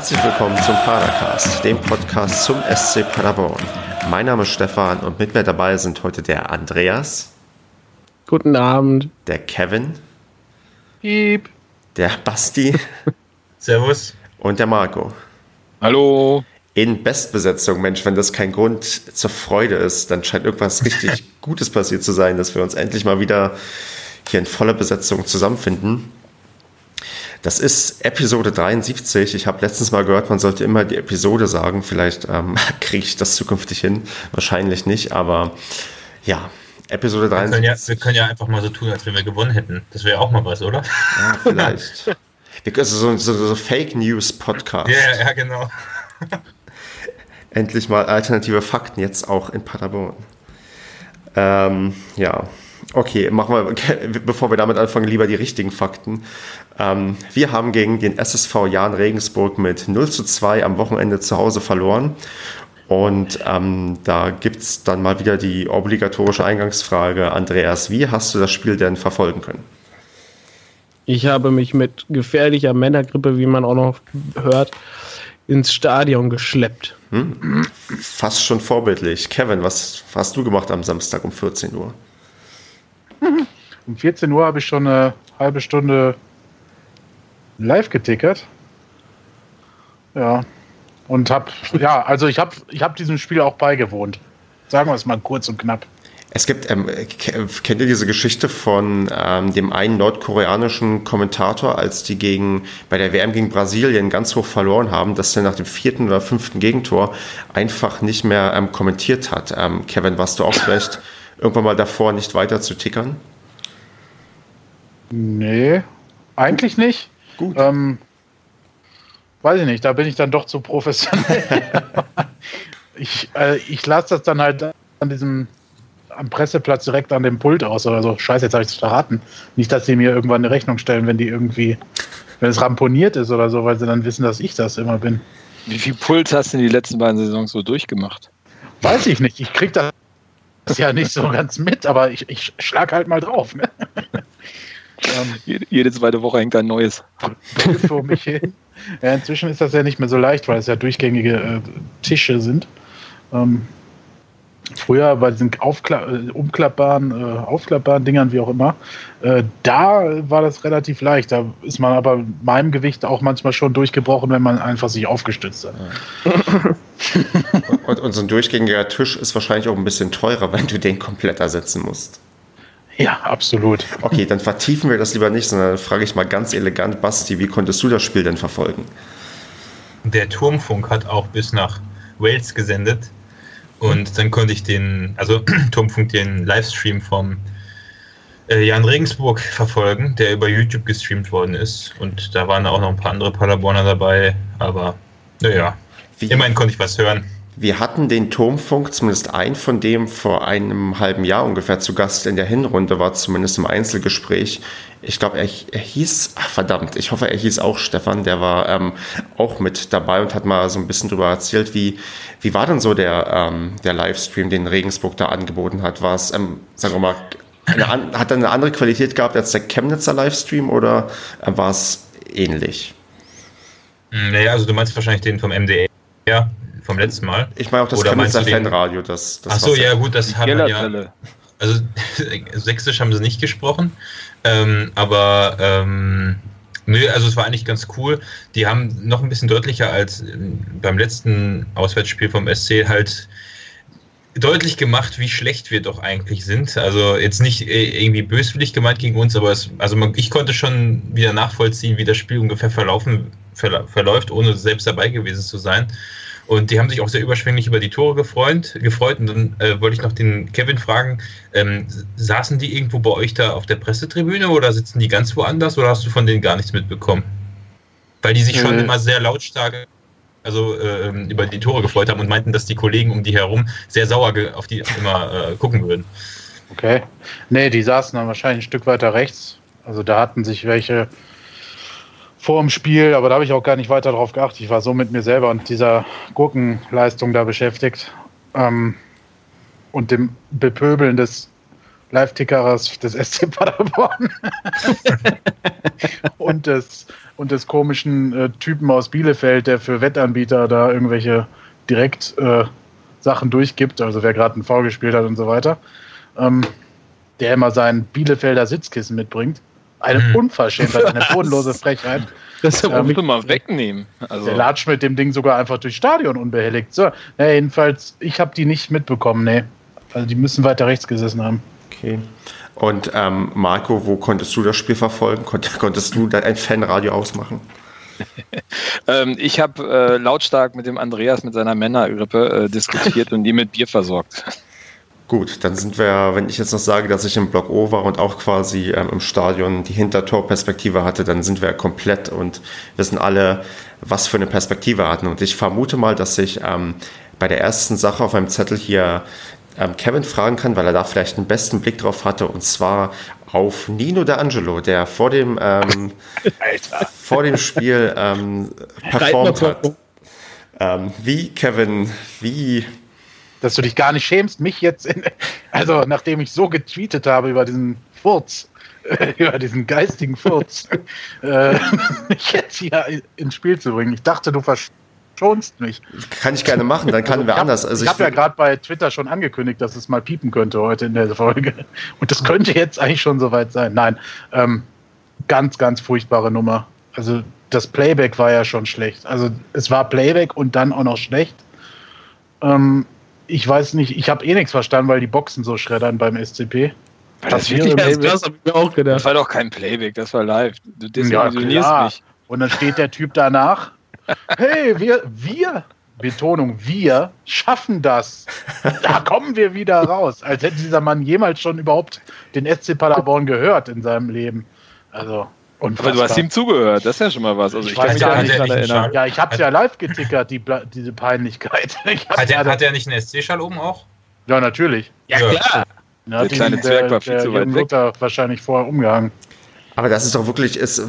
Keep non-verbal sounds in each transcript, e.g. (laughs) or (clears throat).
Herzlich willkommen zum Padercast, dem Podcast zum SC Paderborn. Mein Name ist Stefan und mit mir dabei sind heute der Andreas. Guten Abend. Der Kevin. Piep. Der Basti. (laughs) Servus. Und der Marco. Hallo. In Bestbesetzung, Mensch, wenn das kein Grund zur Freude ist, dann scheint irgendwas (laughs) richtig Gutes passiert zu sein, dass wir uns endlich mal wieder hier in voller Besetzung zusammenfinden. Das ist Episode 73. Ich habe letztens mal gehört, man sollte immer die Episode sagen. Vielleicht ähm, (laughs) kriege ich das zukünftig hin. Wahrscheinlich nicht, aber ja, Episode 73. Wir können, ja, wir können ja einfach mal so tun, als wenn wir gewonnen hätten. Das wäre auch mal was, oder? Ja, (laughs) vielleicht. wir können so, so, so Fake News Podcast. Ja, ja, genau. (laughs) Endlich mal alternative Fakten jetzt auch in Paderborn. Ähm, ja, Okay, machen wir, (laughs) bevor wir damit anfangen, lieber die richtigen Fakten. Ähm, wir haben gegen den SSV Jahn Regensburg mit 0 zu 2 am Wochenende zu Hause verloren. Und ähm, da gibt es dann mal wieder die obligatorische Eingangsfrage. Andreas, wie hast du das Spiel denn verfolgen können? Ich habe mich mit gefährlicher Männergrippe, wie man auch noch hört, ins Stadion geschleppt. Hm? Fast schon vorbildlich. Kevin, was hast du gemacht am Samstag um 14 Uhr? (laughs) Um 14 Uhr habe ich schon eine halbe Stunde live getickert. Ja. Und habe, ja, also ich habe ich hab diesem Spiel auch beigewohnt. Sagen wir es mal kurz und knapp. Es gibt, ähm, kennt ihr diese Geschichte von ähm, dem einen nordkoreanischen Kommentator, als die gegen, bei der WM gegen Brasilien ganz hoch verloren haben, dass er nach dem vierten oder fünften Gegentor einfach nicht mehr ähm, kommentiert hat? Ähm, Kevin, warst du auch vielleicht irgendwann mal davor, nicht weiter zu tickern? Nee, eigentlich nicht. Gut. Ähm, weiß ich nicht, da bin ich dann doch zu professionell. (laughs) ich äh, ich lasse das dann halt an diesem am Presseplatz direkt an dem Pult aus oder so. Scheiße, jetzt habe ich es verraten. Nicht, dass sie mir irgendwann eine Rechnung stellen, wenn die irgendwie, wenn es ramponiert ist oder so, weil sie dann wissen, dass ich das immer bin. Wie viel Puls hast du in die letzten beiden Saisons so durchgemacht? Weiß ich nicht. Ich krieg das ja nicht so ganz mit, aber ich, ich schlag halt mal drauf. Ne? ähm, jede, jede, zweite Woche hängt ein neues. Vor mich hin. Ja, inzwischen ist das ja nicht mehr so leicht, weil es ja durchgängige äh, Tische sind. Ähm, früher bei diesen Aufkla äh, umklappbaren, äh, aufklappbaren Dingern, wie auch immer, äh, da war das relativ leicht. Da ist man aber meinem Gewicht auch manchmal schon durchgebrochen, wenn man einfach sich aufgestützt hat. und, und so ein durchgängiger Tisch ist wahrscheinlich auch ein bisschen teurer, wenn du den komplett ersetzen musst. Ja, absolut. Okay, dann vertiefen wir das lieber nicht, sondern frage ich mal ganz elegant, Basti, wie konntest du das Spiel denn verfolgen? Der Turmfunk hat auch bis nach Wales gesendet und dann konnte ich den, also (clears throat) Turmfunk, den Livestream vom äh, Jan Regensburg verfolgen, der über YouTube gestreamt worden ist. Und da waren auch noch ein paar andere Paderborner dabei, aber naja, immerhin konnte ich was hören. Wir hatten den Turmfunk, zumindest ein von dem vor einem halben Jahr ungefähr zu Gast in der Hinrunde, war zumindest im Einzelgespräch. Ich glaube, er, er, hieß, ach verdammt, ich hoffe, er hieß auch Stefan, der war ähm, auch mit dabei und hat mal so ein bisschen darüber erzählt, wie, wie war denn so der, ähm, der Livestream, den Regensburg da angeboten hat? War es, ähm, sagen wir mal, eine, hat er eine andere Qualität gehabt als der Chemnitzer Livestream oder äh, war es ähnlich? Naja, also du meinst wahrscheinlich den vom MDR, vom letzten Mal. Ich meine auch das Chemnitzer Fanradio. Das, das Ach so, ja gut, das haben wir ja. Also (laughs) sächsisch haben sie nicht gesprochen, ähm, aber ähm, nö, also es war eigentlich ganz cool. Die haben noch ein bisschen deutlicher als ähm, beim letzten Auswärtsspiel vom SC halt deutlich gemacht, wie schlecht wir doch eigentlich sind. Also jetzt nicht äh, irgendwie böswillig gemeint gegen uns, aber es, also man, ich konnte schon wieder nachvollziehen, wie das Spiel ungefähr verlaufen, verläuft, ohne selbst dabei gewesen zu sein. Und die haben sich auch sehr überschwänglich über die Tore gefreut. gefreut. Und dann äh, wollte ich noch den Kevin fragen, ähm, saßen die irgendwo bei euch da auf der Pressetribüne oder sitzen die ganz woanders oder hast du von denen gar nichts mitbekommen? Weil die sich schon äh. immer sehr lautstark also äh, über die Tore gefreut haben und meinten, dass die Kollegen um die herum sehr sauer auf die immer äh, gucken würden. Okay. Nee, die saßen dann wahrscheinlich ein Stück weiter rechts. Also da hatten sich welche vor dem Spiel, aber da habe ich auch gar nicht weiter drauf geachtet. Ich war so mit mir selber und dieser Gurkenleistung da beschäftigt ähm, und dem Bepöbeln des Live-Tickerers des SC (laughs) Paderborn (laughs) und, des, und des komischen äh, Typen aus Bielefeld, der für Wettanbieter da irgendwelche direkt äh, Sachen durchgibt, also wer gerade ein V gespielt hat und so weiter, ähm, der immer sein Bielefelder Sitzkissen mitbringt. Eine hm. Unverschämtheit, eine bodenlose Frechheit. Das ähm, musst du mal wegnehmen. Also. Der latscht mit dem Ding sogar einfach durchs Stadion unbehelligt. So, ja, jedenfalls, ich habe die nicht mitbekommen, nee. Also die müssen weiter rechts gesessen haben. Okay. Und ähm, Marco, wo konntest du das Spiel verfolgen? Konntest du ein Fanradio ausmachen? (laughs) ähm, ich habe äh, lautstark mit dem Andreas mit seiner Männergrippe äh, diskutiert und die mit Bier versorgt. Gut, dann sind wir, wenn ich jetzt noch sage, dass ich im Block O war und auch quasi ähm, im Stadion die Hintertorperspektive hatte, dann sind wir komplett und wissen alle, was für eine Perspektive hatten. Und ich vermute mal, dass ich ähm, bei der ersten Sache auf meinem Zettel hier ähm, Kevin fragen kann, weil er da vielleicht den besten Blick drauf hatte, und zwar auf Nino D'Angelo, der vor dem, ähm, (laughs) vor dem Spiel ähm, performt hat. Ähm, wie, Kevin, wie dass du dich gar nicht schämst, mich jetzt, in, also nachdem ich so getweetet habe über diesen Furz, äh, (laughs) über diesen geistigen Furz, (laughs) äh, mich jetzt hier ins Spiel zu bringen. Ich dachte, du verschonst mich. Kann ich gerne machen, dann kann also, wir hab, anders. Also ich habe ja gerade bei Twitter schon angekündigt, dass es mal piepen könnte heute in der Folge. Und das könnte jetzt eigentlich schon soweit sein. Nein, ähm, ganz, ganz furchtbare Nummer. Also das Playback war ja schon schlecht. Also es war Playback und dann auch noch schlecht. Ähm, ich weiß nicht, ich habe eh nichts verstanden, weil die Boxen so schreddern beim SCP. Das, das, wäre das habe ich mir auch gedacht. Das war doch kein Playback, das war live. Du desillusionierst ja, mich. Und dann steht der Typ danach. hey, wir, wir, Betonung, wir schaffen das. Da kommen wir wieder raus. Als hätte dieser Mann jemals schon überhaupt den SC Paderborn gehört in seinem Leben. Also. Unfassbar. Aber du hast ihm zugehört, das ist ja schon mal was. Also ich, ich kann mich ja nicht daran erinnern. Ja, ich habe es ja live getickert, die, diese Peinlichkeit. (laughs) Hat er, hat er nicht einen SC-Schall oben auch? Ja, natürlich. Ja, klar. Ja, der kleine Zwerg war viel der, zu weit weg. Luther wahrscheinlich vorher umgehangen. Aber das ist doch wirklich, ist,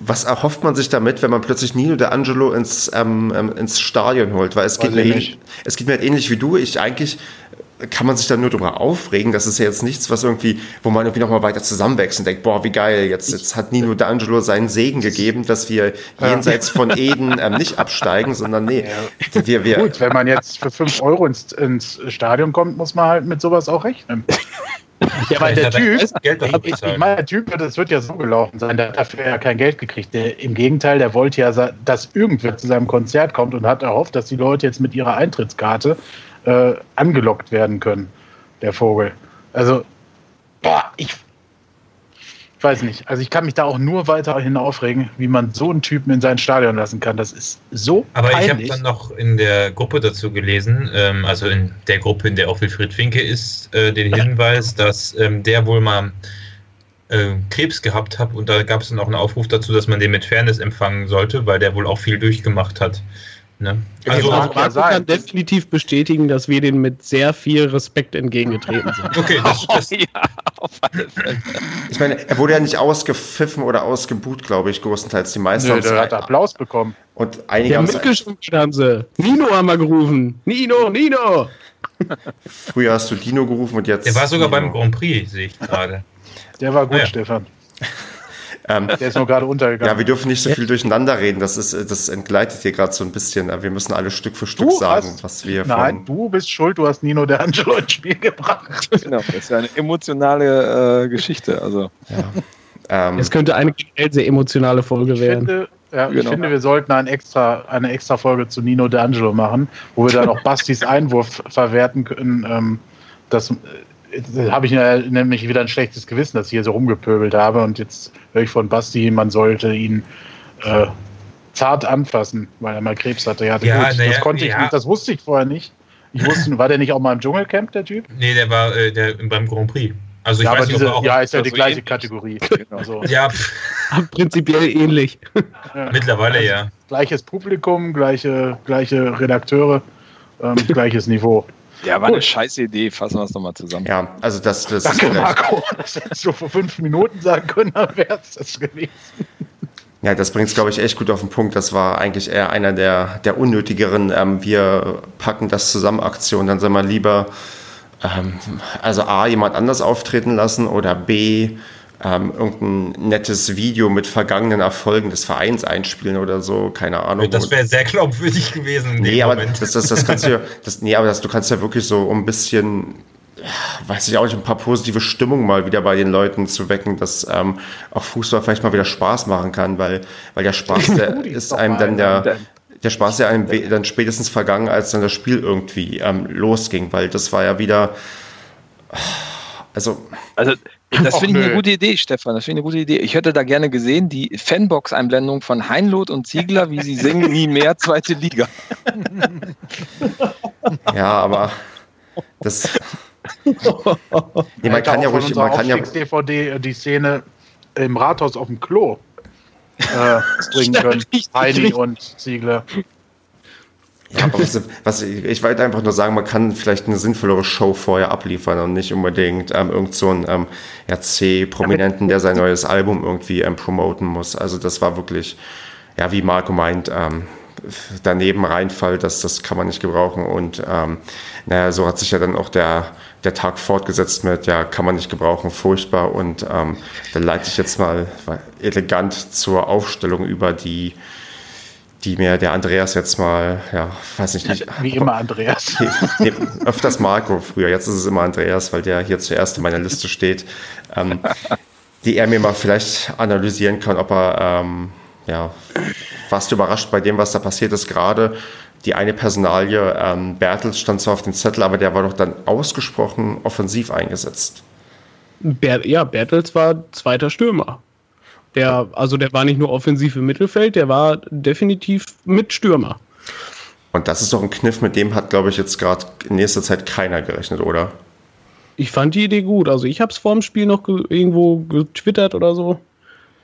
was erhofft man sich damit, wenn man plötzlich Nino de Angelo ins, ähm, ähm ins Stadion holt? Weil es geht, mir, es geht mir halt ähnlich wie du. Ich eigentlich kann man sich dann nur darüber aufregen. Das ist ja jetzt nichts, was irgendwie, wo man irgendwie nochmal weiter zusammenwächst und denkt, boah, wie geil, jetzt, jetzt hat Nino D'Angelo seinen Segen gegeben, dass wir jenseits von Eden ähm, nicht absteigen, sondern nee. Ja. Wir, wir, Gut, wenn man jetzt für 5 Euro ins, ins Stadion kommt, muss man halt mit sowas auch rechnen. (laughs) Ja, weil der Typ, Geld ich, ich meine, der Typ, das wird ja so gelaufen sein, der hat dafür ja kein Geld gekriegt. Der, Im Gegenteil, der wollte ja, dass irgendwer zu seinem Konzert kommt und hat erhofft, dass die Leute jetzt mit ihrer Eintrittskarte äh, angelockt werden können, der Vogel. Also, boah, ich, weiß nicht. Also ich kann mich da auch nur weiterhin aufregen, wie man so einen Typen in sein Stadion lassen kann. Das ist so Aber peinlich. ich habe dann noch in der Gruppe dazu gelesen, ähm, also in der Gruppe, in der auch Wilfried Finke ist, äh, den Hinweis, dass ähm, der wohl mal äh, Krebs gehabt hat und da gab es dann auch einen Aufruf dazu, dass man den mit Fairness empfangen sollte, weil der wohl auch viel durchgemacht hat. Ne? Also, also Marco kann definitiv bestätigen, dass wir den mit sehr viel Respekt entgegengetreten sind. (laughs) Okay, das, das (laughs) ja, auf alle Fälle. Ich meine, er wurde ja nicht ausgepfiffen oder ausgebuht, glaube ich, größtenteils. Die meisten Nö, der hat Applaus bekommen. Und einige ja, haben haben sie. Nino haben wir gerufen. Nino, Nino. (laughs) Früher hast du Dino gerufen und jetzt. Der war sogar Nino. beim Grand Prix, sehe ich gerade. Der war gut, ah, ja. Stefan. Ähm, Der ist nur gerade untergegangen. Ja, wir dürfen nicht so viel durcheinander reden. Das, ist, das entgleitet hier gerade so ein bisschen. Wir müssen alle Stück für Stück du sagen, hast, was wir. Nein, du bist schuld. Du hast Nino der Angelo ins Spiel gebracht. Genau, das ist ja eine emotionale äh, Geschichte. Also. Ja. Ähm, es könnte eine sehr emotionale Folge ich werden. Finde, ja, genau. Ich finde, wir sollten ein extra, eine extra Folge zu Nino D'Angelo machen, wo wir dann auch (laughs) Bastis Einwurf verwerten können. Ähm, das habe ich nämlich wieder ein schlechtes Gewissen, dass ich hier so rumgepöbelt habe und jetzt höre ich von Basti, man sollte ihn äh, zart anfassen, weil er mal Krebs hatte. Ja, ja, gut, das konnte ich ja. nicht, das wusste ich vorher nicht. Ich wusste, war der nicht auch mal im Dschungelcamp, der Typ? Nee, der war äh, der, beim Grand Prix. Also ich ja, weiß nicht, diese, ja, ist ja die gleiche Kategorie. (laughs) Genau so. ja, prinzipiell ähnlich. Ja. Mittlerweile also, ja. Gleiches Publikum, gleiche, gleiche Redakteure, ähm, gleiches Niveau. Ja, war Gut. eine scheiße Idee. Fassen wir es nochmal zusammen. Ja, also das, das Danke, ist Marco. Das hättest du vor fünf Minuten sagen können, dann wäre es das gewesen. Ja, das bringt es, glaube ich, echt gut auf den Punkt. Das war eigentlich eher einer der, der unnötigeren, ähm, wir packen das zusammen Aktionen. Dann soll man lieber ähm, also A, jemand anders auftreten lassen oder B, ähm, irgendein nettes Video mit vergangenen Erfolgen des Vereins einspielen oder so, keine Ahnung. Das wäre sehr glaubwürdig gewesen. nee, aber das, das, das, kannst du ja, (laughs) das, nee, aber das, du kannst ja wirklich so ein bisschen, weiß ich auch nicht, ein paar positive Stimmungen mal wieder bei den Leuten zu wecken, dass ähm, auch Fußball vielleicht mal wieder Spaß machen kann, weil, weil der Spaß, (laughs) der ist einem dann der, der Spaß ist ja einem dann spätestens vergangen, als dann das Spiel irgendwie ähm, losging, weil das war ja wieder, also. Also, (laughs) das finde ich eine gute Idee, Stefan. Das finde ich eine gute Idee. Ich hätte da gerne gesehen, die Fanbox-Einblendung von Heinloth und Ziegler, wie sie singen, nie mehr zweite Liga. (laughs) Ja, aber das. nee, man kann ja ruhig. Man kann ja. DVD die Szene im Rathaus auf dem Klo äh, (laughs) bringen können. Heidi und Ziegler. Ja, was, was, ich wollte einfach nur sagen, man kann vielleicht eine sinnvollere Show vorher abliefern und nicht unbedingt ähm, irgend so einen ähm, RC-Prominenten, der sein neues Album irgendwie ähm, promoten muss. Also das war wirklich, ja, wie Marco meint, ähm, daneben Reinfall, das, das kann man nicht gebrauchen. Und ähm, naja, so hat sich ja dann auch der, der Tag fortgesetzt mit, ja, kann man nicht gebrauchen, furchtbar. Und ähm, dann leite ich jetzt mal elegant zur Aufstellung über die die mir der Andreas jetzt mal, ja, weiß ich nicht. Wie immer Andreas. Nee, öfters Marco früher, jetzt ist es immer Andreas, weil der hier zuerst in meiner Liste steht. Ähm, die er mir mal vielleicht analysieren kann, ob er, ähm, ja, warst du überrascht bei dem, was da passiert ist gerade? Die eine Personalie, ähm, Bertels stand zwar auf dem Zettel, aber der war doch dann ausgesprochen offensiv eingesetzt. Ber ja, Bertels war zweiter Stürmer. Der, also der war nicht nur offensiv im Mittelfeld, der war definitiv Mitstürmer. Und das ist doch ein Kniff, mit dem hat, glaube ich, jetzt gerade in nächster Zeit keiner gerechnet, oder? Ich fand die Idee gut. Also ich habe es vor dem Spiel noch ge irgendwo getwittert oder so.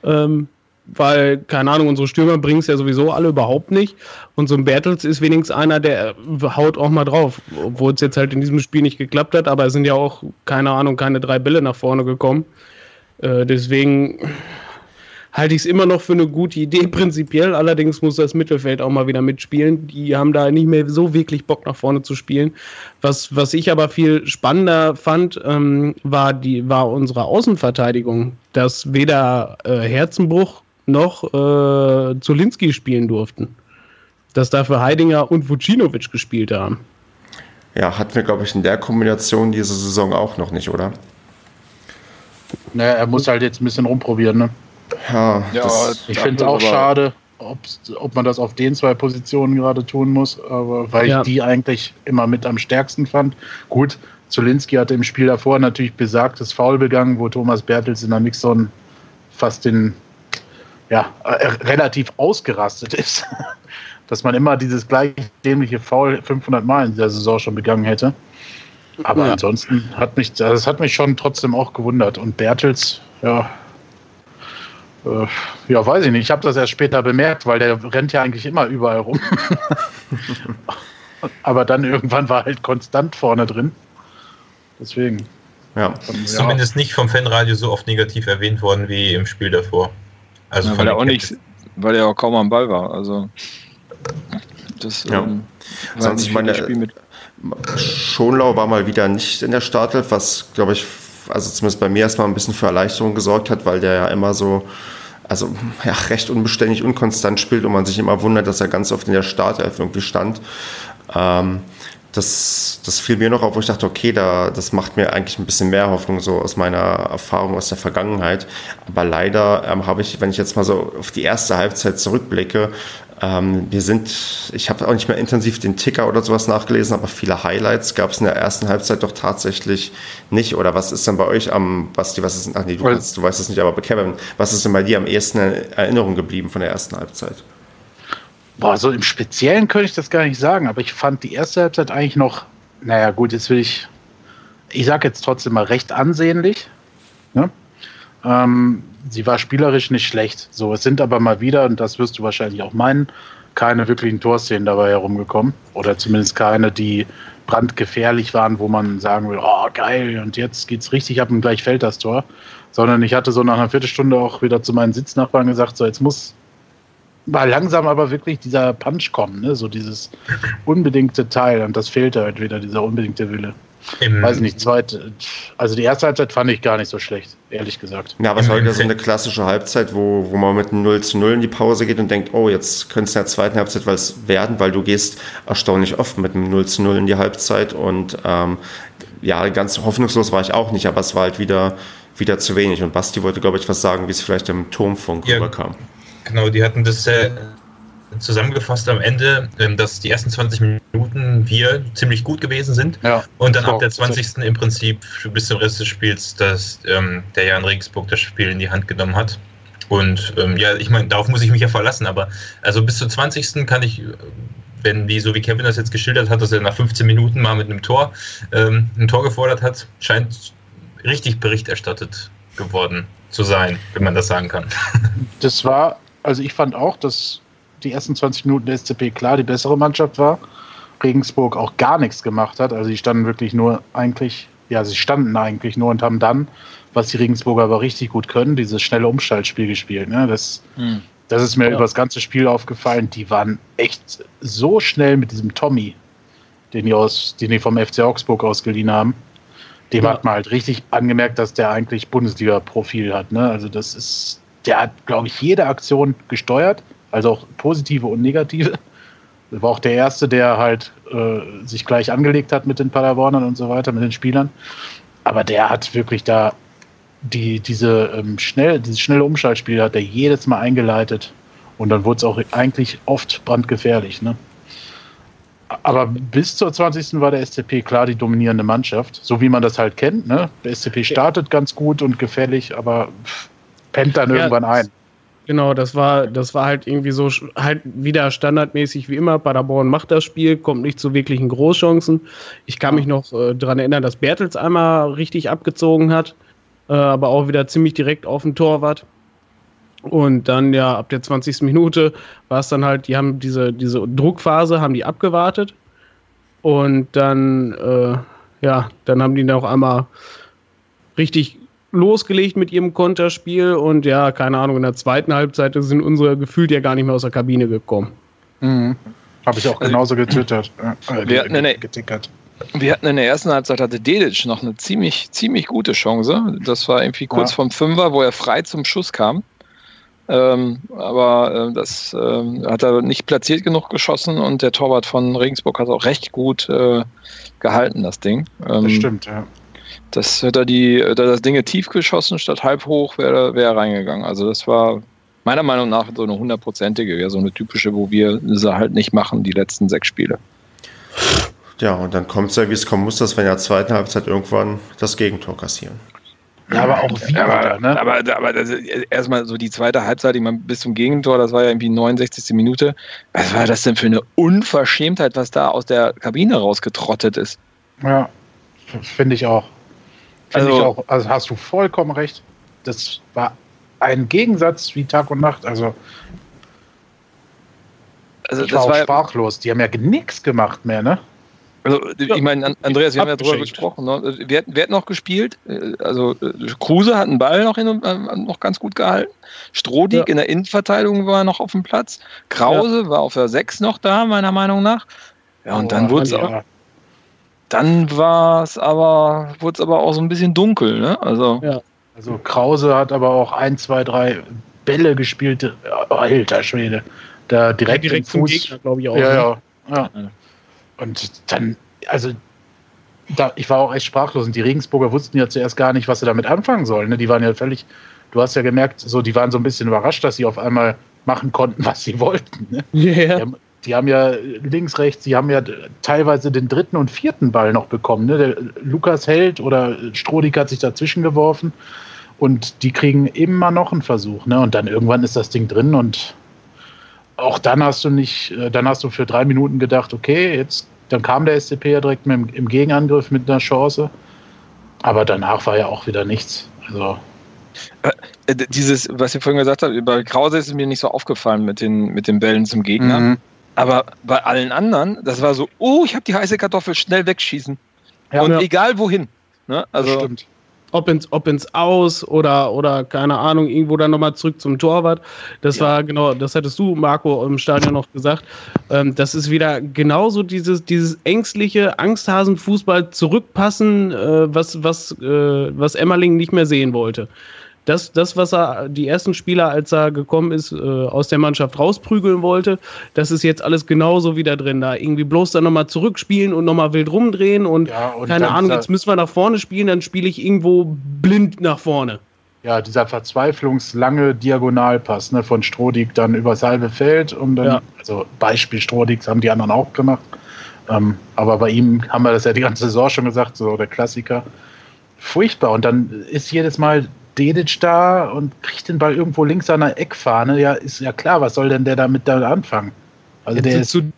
Ähm, weil, keine Ahnung, unsere Stürmer bringen es ja sowieso alle überhaupt nicht. Und so ein Bertels ist wenigstens einer, der haut auch mal drauf. Obwohl es jetzt halt in diesem Spiel nicht geklappt hat, aber es sind ja auch, keine Ahnung, keine drei Bälle nach vorne gekommen. Äh, deswegen halte ich es immer noch für eine gute Idee (laughs) prinzipiell. Allerdings muss das Mittelfeld auch mal wieder mitspielen. Die haben da nicht mehr so wirklich Bock nach vorne zu spielen. Was, was ich aber viel spannender fand, ähm, war, die, war unsere Außenverteidigung, dass weder äh, Herzenbruch noch äh, Zulinski spielen durften. Dass dafür Heidinger und Vucinovic gespielt haben. Ja, hatten wir, glaube ich, in der Kombination diese Saison auch noch nicht, oder? Naja, er muss halt jetzt ein bisschen rumprobieren, ne? Ja, ja ich finde es auch schade, ob man das auf den zwei Positionen gerade tun muss, aber weil ja. ich die eigentlich immer mit am stärksten fand. Gut, Zulinski hatte im Spiel davor natürlich besagtes Foul begangen, wo Thomas Bertels in der Mixon fast den ja, äh, relativ ausgerastet (laughs) ist. Dass man immer dieses gleich dämliche Foul 500 Mal in dieser Saison schon begangen hätte. Aber ja. ansonsten hat mich, das hat mich schon trotzdem auch gewundert. Und Bertels, ja, ja, weiß ich nicht. Ich habe das erst später bemerkt, weil der rennt ja eigentlich immer überall rum. (laughs) Aber dann irgendwann war er halt konstant vorne drin. Deswegen. Ja. Ist ja. zumindest nicht vom Fanradio so oft negativ erwähnt worden wie im Spiel davor. Also ja, weil er auch nicht, weil er auch kaum am Ball war. Also das ja. ähm, Sonst ich meine, Spiel mit. Schonlau war mal wieder nicht in der Startelf, was glaube ich also zumindest bei mir erstmal ein bisschen für Erleichterung gesorgt hat, weil der ja immer so, also ja, recht unbeständig, unkonstant spielt und man sich immer wundert, dass er ganz oft in der Startelf irgendwie stand. Ähm, das, das fiel mir noch auf, wo ich dachte, okay, da, das macht mir eigentlich ein bisschen mehr Hoffnung, so aus meiner Erfahrung aus der Vergangenheit. Aber leider ähm, habe ich, wenn ich jetzt mal so auf die erste Halbzeit zurückblicke, ähm, wir sind, ich habe auch nicht mehr intensiv den Ticker oder sowas nachgelesen, aber viele Highlights gab es in der ersten Halbzeit doch tatsächlich nicht. Oder was ist denn bei euch am, Basti, was ist, ach nee, du, kannst, du weißt es nicht, aber Kevin, was ist denn bei dir am ehesten in Erinnerung geblieben von der ersten Halbzeit? Boah, so im Speziellen könnte ich das gar nicht sagen, aber ich fand die erste Halbzeit eigentlich noch, naja, gut, jetzt will ich, ich sage jetzt trotzdem mal recht ansehnlich. Ne? Ähm, sie war spielerisch nicht schlecht. So, es sind aber mal wieder, und das wirst du wahrscheinlich auch meinen, keine wirklichen Torszenen dabei herumgekommen. Oder zumindest keine, die brandgefährlich waren, wo man sagen will, oh geil, und jetzt geht's richtig ab und gleich fällt das Tor. Sondern ich hatte so nach einer Viertelstunde auch wieder zu meinen Sitznachbarn gesagt, so jetzt muss mal langsam aber wirklich dieser Punch kommen, ne? so dieses unbedingte Teil. Und das fehlte halt wieder, dieser unbedingte Wille. Im Weiß nicht, zweite, also die erste Halbzeit fand ich gar nicht so schlecht, ehrlich gesagt. Ja, aber es war wieder so eine klassische Halbzeit, wo, wo man mit 0 zu 0 in die Pause geht und denkt, oh, jetzt könnte es in der zweiten Halbzeit was werden, weil du gehst erstaunlich oft mit einem 0 zu 0 in die Halbzeit und ähm, ja, ganz hoffnungslos war ich auch nicht, aber es war halt wieder, wieder zu wenig. Und Basti wollte, glaube ich, was sagen, wie es vielleicht im Turmfunk ja, rüberkam. Genau, die hatten das äh, zusammengefasst am Ende, ähm, dass die ersten 20 Minuten wir ziemlich gut gewesen sind ja, und dann ab der 20. im Prinzip bis zum Rest des Spiels, dass ähm, der Jan Regensburg das Spiel in die Hand genommen hat. Und ähm, ja, ich meine, darauf muss ich mich ja verlassen, aber also bis zur 20. kann ich, wenn wie so wie Kevin das jetzt geschildert hat, dass er nach 15 Minuten mal mit einem Tor ähm, ein Tor gefordert hat, scheint richtig Bericht erstattet geworden zu sein, wenn man das sagen kann. (laughs) Das war, also ich fand auch, dass die ersten 20 Minuten der SCP klar die bessere Mannschaft war. Regensburg auch gar nichts gemacht hat. Also sie standen wirklich nur eigentlich, ja, sie standen eigentlich nur und haben dann, was die Regensburger aber richtig gut können, dieses schnelle Umschaltspiel gespielt. Ne? Das, hm. das ist mir ja. über das ganze Spiel aufgefallen. Die waren echt so schnell mit diesem Tommy, den die, aus, den die vom FC Augsburg ausgeliehen haben. Dem ja. hat man halt richtig angemerkt, dass der eigentlich Bundesliga-Profil hat. Ne? Also das ist, der hat, glaube ich, jede Aktion gesteuert also auch positive und negative. Er war auch der Erste, der halt äh, sich gleich angelegt hat mit den Paderbornern und so weiter, mit den Spielern. Aber der hat wirklich da die, diese, ähm, schnell, dieses schnelle Umschaltspiel hat er jedes Mal eingeleitet. Und dann wurde es auch eigentlich oft brandgefährlich. Ne? Aber bis zur 20. war der SCP klar die dominierende Mannschaft, so wie man das halt kennt. Ne? Der SCP startet ganz gut und gefährlich, aber pennt dann ja, irgendwann ein. Genau, das war, das war halt irgendwie so halt wieder standardmäßig wie immer. Paderborn macht das Spiel, kommt nicht zu wirklichen Großchancen. Ich kann mich noch äh, daran erinnern, dass Bertels einmal richtig abgezogen hat, äh, aber auch wieder ziemlich direkt auf den Torwart. Und dann ja ab der 20. Minute war es dann halt, die haben diese, diese Druckphase, haben die abgewartet. Und dann, äh, ja, dann haben die noch einmal richtig losgelegt mit ihrem Konterspiel und ja, keine Ahnung, in der zweiten Halbzeit sind unsere gefühlt ja gar nicht mehr aus der Kabine gekommen. Mhm. Habe ich auch also, genauso getwittert. Äh, wir, hatten der, getickert. wir hatten in der ersten Halbzeit hatte Dedic noch eine ziemlich, ziemlich gute Chance. Das war irgendwie kurz ja. vorm Fünfer, wo er frei zum Schuss kam. Ähm, aber äh, das äh, hat er nicht platziert genug geschossen und der Torwart von Regensburg hat auch recht gut äh, gehalten, das Ding. Ähm, das stimmt, ja. Das hätte er die, hätte er das Ding tief geschossen statt halb hoch, wäre wär er reingegangen. Also das war meiner Meinung nach so eine hundertprozentige, ja, so eine typische, wo wir sie halt nicht machen, die letzten sechs Spiele. Ja, und dann kommt es ja, wie es kommen muss, dass wir in der zweiten Halbzeit irgendwann das Gegentor kassieren. Ja, aber auch wieder, aber, ne? Aber, aber das, erstmal so die zweite Halbzeit, ich meine, bis zum Gegentor, das war ja irgendwie 69. Minute. Was war das denn für eine Unverschämtheit, was da aus der Kabine rausgetrottet ist? Ja, finde ich auch. Finde also, ich auch, also hast du vollkommen recht. Das war ein Gegensatz wie Tag und Nacht. Also, also ich war, war sprachlos. Die haben ja nichts gemacht mehr, ne? Also, ich meine, Andreas, wir haben ja drüber gesprochen. Ne? Hatten, wir hatten noch gespielt. Äh, also, äh, Kruse hat einen Ball noch, in, äh, noch ganz gut gehalten. Strodig ja. in der Innenverteidigung war noch auf dem Platz. Krause ja. war auf der 6 noch da, meiner Meinung nach. Ja, und oh, dann wurde es auch. Dann war es aber, wurde es aber auch so ein bisschen dunkel, ne? Also. Ja. Also Krause hat aber auch ein, zwei, drei Bälle gespielt. Oh, alter Schwede. Da direkt, ja, direkt zum Gegner, glaube ich auch. Ja, ne? ja, ja. Und dann, also da, ich war auch echt sprachlos und die Regensburger wussten ja zuerst gar nicht, was sie damit anfangen sollen. Ne? Die waren ja völlig, du hast ja gemerkt, so, die waren so ein bisschen überrascht, dass sie auf einmal machen konnten, was sie wollten. Ne? Yeah. Die, haben, die haben ja links, rechts, die haben ja teilweise den dritten und vierten Ball noch bekommen. Ne? Der Lukas Held oder Strodig hat sich dazwischen geworfen und die kriegen immer noch einen Versuch. Ne? Und dann irgendwann ist das Ding drin und auch dann hast du nicht, äh, dann hast du für drei Minuten gedacht, okay, jetzt, dann kam der SCP ja direkt mit, im Gegenangriff mit einer Chance. Aber danach war ja auch wieder nichts. Also. Äh, dieses, was ihr vorhin gesagt habt, über Krause ist es mir nicht so aufgefallen mit den, mit den Bällen zum Gegner. Mhm. Aber bei allen anderen, das war so, oh, ich habe die heiße Kartoffel, schnell wegschießen. Ja, und ja. egal wohin. Ne? Also, ob ins, ob ins Aus oder, oder keine Ahnung, irgendwo dann nochmal zurück zum Torwart. Das ja. war genau, das hattest du, Marco, im Stadion noch gesagt. Ähm, das ist wieder genauso dieses, dieses ängstliche Angsthasenfußball zurückpassen, äh, was, was, äh, was Emmerling nicht mehr sehen wollte das, das, was er die ersten Spieler, als er gekommen ist, äh, aus der Mannschaft rausprügeln wollte, das ist jetzt alles genauso wieder drin. Da irgendwie bloß dann nochmal zurückspielen und nochmal wild rumdrehen und, ja, und keine Ahnung, jetzt müssen wir nach vorne spielen, dann spiele ich irgendwo blind nach vorne. Ja, dieser verzweiflungslange Diagonalpass ne, von Strodig dann übers halbe Feld und dann, ja. also Beispiel Strodig, das haben die anderen auch gemacht. Ähm, aber bei ihm haben wir das ja die ganze Saison schon gesagt, so der Klassiker. Furchtbar. Und dann ist jedes Mal Dedic da und kriegt den Ball irgendwo links an der Eckfahne. Ja, ist ja klar, was soll denn der damit da anfangen? Also der ist zu,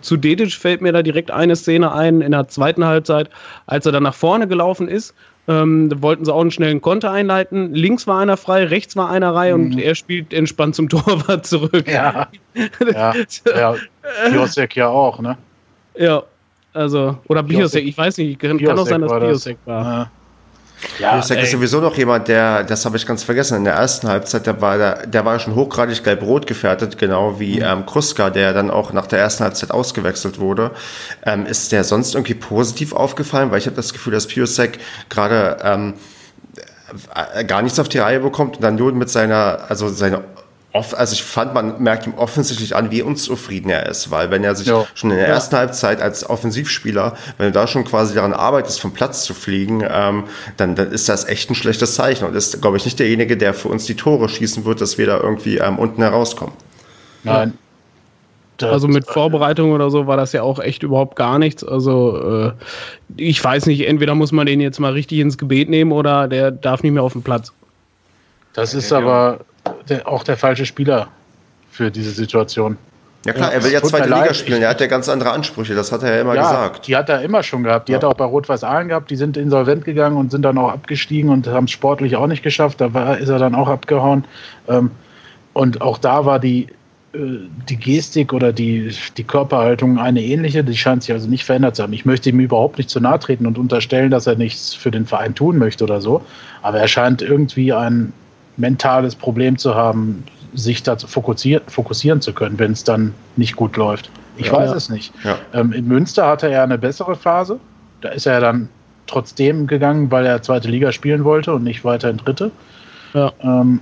zu Dedic fällt mir da direkt eine Szene ein in der zweiten Halbzeit, als er dann nach vorne gelaufen ist. Ähm, da wollten sie auch einen schnellen Konter einleiten. Links war einer frei, rechts war einer Reihe mhm. und er spielt entspannt zum (laughs) Torwart zurück. Ja, ja, ja. Biosek ja auch, ne? Ja, also, oder Biosek, ich weiß nicht, kann, kann auch sein, dass Biosek war. Ja. Ja, Jusek ist sowieso noch jemand, der, das habe ich ganz vergessen, in der ersten Halbzeit, der war, der, der war schon hochgradig gelb-rot gefährdet, genau wie mhm. ähm, Kruska, der dann auch nach der ersten Halbzeit ausgewechselt wurde. Ähm, ist der sonst irgendwie positiv aufgefallen? Weil ich habe das Gefühl, dass Piosek gerade ähm, äh, gar nichts auf die Reihe bekommt und dann nur mit seiner, also seine also ich fand, man merkt ihm offensichtlich an, wie unzufrieden er ist, weil wenn er sich ja. schon in der ja. ersten Halbzeit als Offensivspieler, wenn du da schon quasi daran arbeitest, vom Platz zu fliegen, ähm, dann, dann ist das echt ein schlechtes Zeichen und ist, glaube ich, nicht derjenige, der für uns die Tore schießen wird, dass wir da irgendwie ähm, unten herauskommen. Nein. Also mit Vorbereitung oder so war das ja auch echt überhaupt gar nichts. Also äh, ich weiß nicht, entweder muss man den jetzt mal richtig ins Gebet nehmen oder der darf nicht mehr auf den Platz. Das ist aber der, auch der falsche Spieler für diese Situation. Ja klar, er will ja zweite Liga leid. spielen, er hat ja ganz andere Ansprüche, das hat er ja immer ja, gesagt. Die hat er immer schon gehabt, die ja. hat er auch bei Rot-Weiß Aalen gehabt, die sind insolvent gegangen und sind dann auch abgestiegen und haben es sportlich auch nicht geschafft, da war, ist er dann auch abgehauen. Ähm, und auch da war die, äh, die Gestik oder die, die Körperhaltung eine ähnliche, die scheint sich also nicht verändert zu haben. Ich möchte ihm überhaupt nicht zu nahe treten und unterstellen, dass er nichts für den Verein tun möchte oder so, aber er scheint irgendwie ein mentales Problem zu haben, sich da fokussieren, fokussieren zu können, wenn es dann nicht gut läuft. Ich ja, weiß ja. es nicht. Ja. Ähm, in Münster hatte er eine bessere Phase. Da ist er dann trotzdem gegangen, weil er zweite Liga spielen wollte und nicht weiter in dritte. Ähm,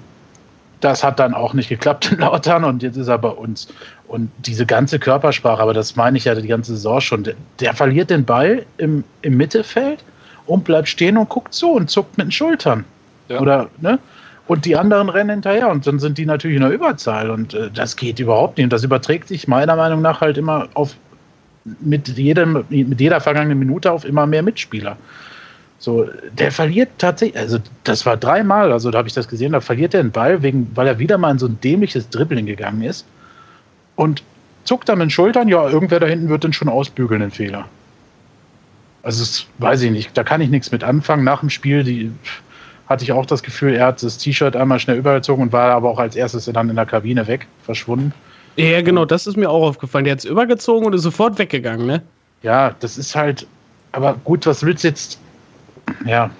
das hat dann auch nicht geklappt in Lautern und jetzt ist er bei uns. Und diese ganze Körpersprache, aber das meine ich ja die ganze Saison schon, der, der verliert den Ball im, im Mittelfeld und bleibt stehen und guckt zu und zuckt mit den Schultern. Oder, ne? Und die anderen rennen hinterher und dann sind die natürlich in der Überzahl und äh, das geht überhaupt nicht. Und das überträgt sich meiner Meinung nach halt immer auf mit, jedem, mit jeder vergangenen Minute auf immer mehr Mitspieler. So, der verliert tatsächlich, also das war dreimal, also da habe ich das gesehen, da verliert er den Ball, wegen, weil er wieder mal in so ein dämliches Dribbling gegangen ist und zuckt dann mit den Schultern, ja, irgendwer da hinten wird den schon ausbügeln, den Fehler. Also das weiß ich nicht, da kann ich nichts mit anfangen. Nach dem Spiel, die, hatte ich auch das Gefühl, er hat das T-Shirt einmal schnell übergezogen und war aber auch als erstes dann in der Kabine weg, verschwunden. Ja, genau, das ist mir auch aufgefallen. Der hat es übergezogen und ist sofort weggegangen, ne? Ja, das ist halt, aber gut, was willst du jetzt? Ja,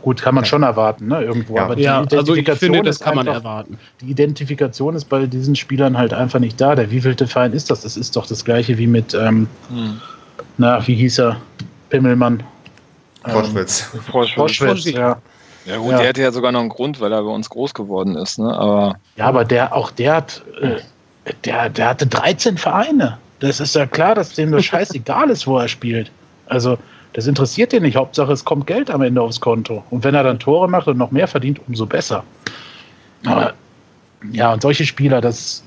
gut, kann man schon erwarten, ne? Irgendwo. Ja, aber die ja, also ich finde, das kann man einfach, erwarten. Die Identifikation ist bei diesen Spielern halt einfach nicht da. Der wievielte Verein ist das? Das ist doch das gleiche wie mit, ähm, hm. na, wie hieß er? Pimmelmann. Froschwitz. Ähm, Froschwitz, Froschwitz ja. Ja gut, ja. der hätte ja sogar noch einen Grund, weil er bei uns groß geworden ist, ne? Aber ja, aber der auch der hat äh, der der hatte 13 Vereine. Das ist ja klar, dass dem das scheißegal ist, wo er spielt. Also das interessiert ihn nicht. Hauptsache es kommt Geld am Ende aufs Konto. Und wenn er dann Tore macht und noch mehr verdient, umso besser. Aber ja, und solche Spieler, das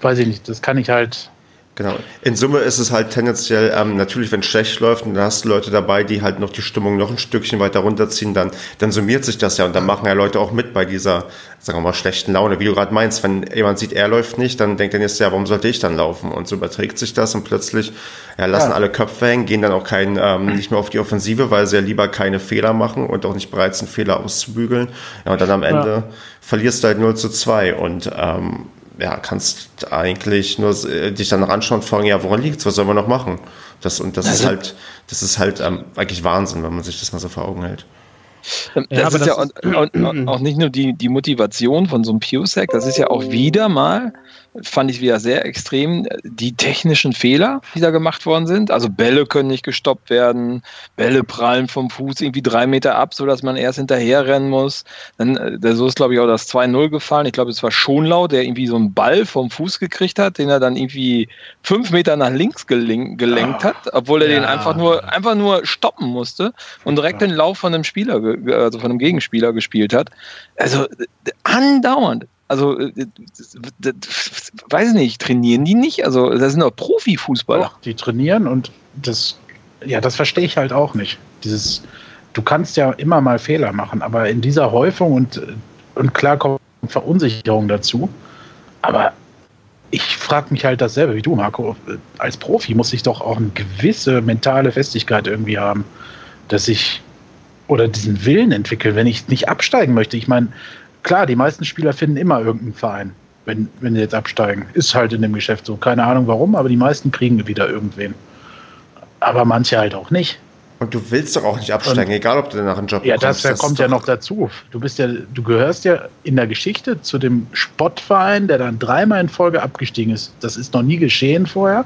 weiß ich nicht, das kann ich halt Genau. In Summe ist es halt tendenziell, ähm, natürlich, wenn es schlecht läuft und dann hast du Leute dabei, die halt noch die Stimmung noch ein Stückchen weiter runterziehen, dann, dann summiert sich das ja und dann machen ja Leute auch mit bei dieser, sagen wir mal, schlechten Laune. Wie du gerade meinst, wenn jemand sieht, er läuft nicht, dann denkt er jetzt, ja, warum sollte ich dann laufen? Und so überträgt sich das und plötzlich ja, lassen ja. alle Köpfe hängen, gehen dann auch kein, ähm, nicht mehr auf die Offensive, weil sie ja lieber keine Fehler machen und auch nicht bereit sind, Fehler auszubügeln. Ja, und dann am Ende ja. verlierst du halt 0 zu 2 und ähm, ja, kannst eigentlich nur äh, dich dann anschauen und fragen, ja, woran liegt's? Was sollen wir noch machen? Das, und das also, ist halt, das ist halt ähm, eigentlich Wahnsinn, wenn man sich das mal so vor Augen hält. Das ja, ist ja auch, auch, nicht nur die, die Motivation von so einem Piusek, das ist ja auch wieder mal fand ich wieder sehr extrem, die technischen Fehler, die da gemacht worden sind. Also Bälle können nicht gestoppt werden, Bälle prallen vom Fuß irgendwie drei Meter ab, sodass man erst hinterher rennen muss. Dann, äh, so ist, glaube ich, auch das 2-0 gefallen. Ich glaube, es war Schonlau, der irgendwie so einen Ball vom Fuß gekriegt hat, den er dann irgendwie fünf Meter nach links gelenkt, gelenkt hat, obwohl er ja. den einfach nur, einfach nur stoppen musste und direkt den Lauf von einem Spieler, also von einem Gegenspieler gespielt hat. Also andauernd. Also, äh, weiß ich nicht, trainieren die nicht? Also, das sind doch Profifußballer. Doch, die trainieren und das, ja, das verstehe ich halt auch nicht. Dieses, du kannst ja immer mal Fehler machen, aber in dieser Häufung und, und klar kommt Verunsicherung dazu. Aber ich frage mich halt dasselbe wie du, Marco. Als Profi muss ich doch auch eine gewisse mentale Festigkeit irgendwie haben, dass ich oder diesen Willen entwickeln, wenn ich nicht absteigen möchte. Ich meine, klar, die meisten Spieler finden immer irgendeinen Verein, wenn, wenn sie jetzt absteigen. Ist halt in dem Geschäft so. Keine Ahnung warum, aber die meisten kriegen wieder irgendwen. Aber manche halt auch nicht. Und du willst doch auch nicht absteigen, Und, egal ob du danach einen Job ja, bekommst. Ja, das, kommt ja noch dazu. Du bist ja, du gehörst ja in der Geschichte zu dem Spottverein, der dann dreimal in Folge abgestiegen ist. Das ist noch nie geschehen vorher.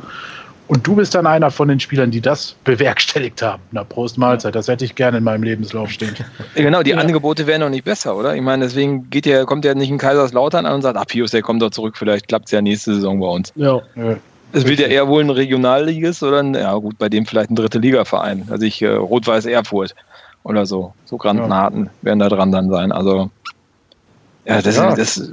Und du bist dann einer von den Spielern, die das bewerkstelligt haben. Na, Prost Mahlzeit, das hätte ich gerne in meinem Lebenslauf stehen. genau, die ja. Angebote wären noch nicht besser, oder? Ich meine, deswegen geht der, kommt ja nicht ein Kaiserslautern an und sagt, ach Pius, der kommt doch zurück, vielleicht klappt es ja nächste Saison bei uns. Ja. Es wird ja eher wohl ein Regionalligist oder ein, ja gut, bei dem vielleicht ein dritte Ligaverein. Also ich äh, Rot-Weiß Erfurt oder so. So Granaten ja. werden da dran dann sein. Also ja, das, ja. das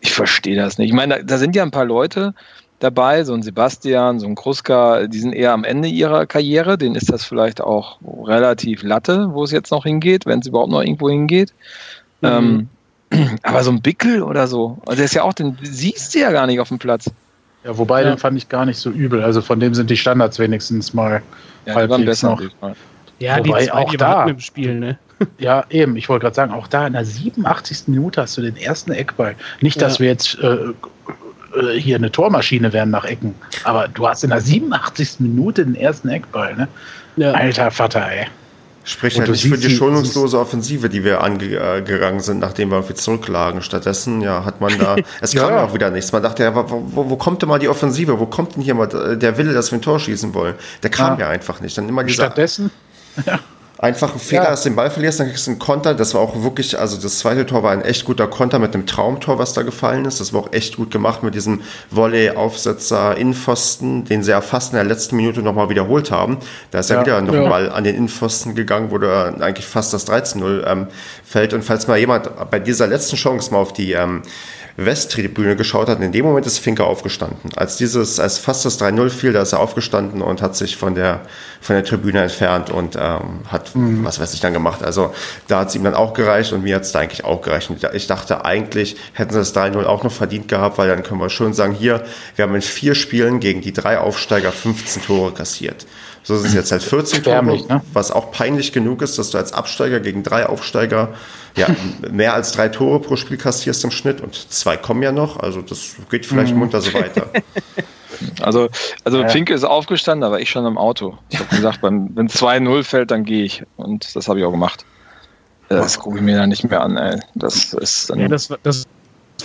ich verstehe das nicht. Ich meine, da, da sind ja ein paar Leute, dabei, so ein Sebastian, so ein Kruska, die sind eher am Ende ihrer Karriere, denen ist das vielleicht auch relativ Latte, wo es jetzt noch hingeht, wenn es überhaupt noch irgendwo hingeht. Mhm. Ähm, (clears throat) aber so ein Bickel oder so, also der ist ja auch, den siehst du ja gar nicht auf dem Platz. Ja, wobei, ja. den fand ich gar nicht so übel. Also von dem sind die Standards wenigstens mal ja, halbwegs besser noch. Ja, wobei die zwei, auch die da im Spiel, ne? (laughs) Ja, eben. Ich wollte gerade sagen, auch da in der 87. Minute hast du den ersten Eckball. Nicht, dass ja. wir jetzt äh, äh, hier eine Tormaschine werden nach Ecken. Aber du hast in der 87. Minute den ersten Eckball, ne? Ja. Alter Vater, ey. Spricht halt nicht für die schonungslose Offensive, die wir angegangen sind, nachdem wir irgendwie zurücklagen. Stattdessen, ja, hat man da, (laughs) es kam ja auch wieder nichts. Man dachte ja, wo, wo, wo, kommt denn mal die Offensive? Wo kommt denn hier mal der Wille, dass wir ein Tor schießen wollen? Der kam ja, ja einfach nicht. Dann immer dieser, Stattdessen, ja (laughs) einfach ein Fehler, ja. dass du den Ball verlierst, dann kriegst du einen Konter. Das war auch wirklich, also das zweite Tor war ein echt guter Konter mit einem Traumtor, was da gefallen ist. Das war auch echt gut gemacht mit diesem Volley-Aufsetzer Innenpfosten, den sie ja fast in der letzten Minute nochmal wiederholt haben. Da ist ja, ja wieder noch ja. ein Ball an den Innenpfosten gegangen, wo da eigentlich fast das 13-0 ähm, fällt. Und falls mal jemand bei dieser letzten Chance mal auf die ähm, Westtribüne geschaut hat. In dem Moment ist Finke aufgestanden. Als dieses, als fast das 3-0 fiel, da ist er aufgestanden und hat sich von der, von der Tribüne entfernt und ähm, hat, mhm. was weiß ich dann gemacht. Also da hat es ihm dann auch gereicht und mir hat es da eigentlich auch gereicht. Und ich dachte eigentlich, hätten sie das 3-0 auch noch verdient gehabt, weil dann können wir schon sagen, hier, wir haben in vier Spielen gegen die drei Aufsteiger 15 Tore kassiert. So sind es jetzt halt 14 Tore, ne? was auch peinlich genug ist, dass du als Absteiger gegen drei Aufsteiger ja, (laughs) mehr als drei Tore pro Spiel kassierst im Schnitt und zwei kommen ja noch. Also das geht vielleicht mhm. munter so weiter. (laughs) Also, also ja. Finke ist aufgestanden, aber ich schon im Auto. Ich habe gesagt, wenn 2-0 fällt, dann gehe ich. Und das habe ich auch gemacht. Das gucke ich mir dann nicht mehr an. Ey. Das ist dann ja, das, das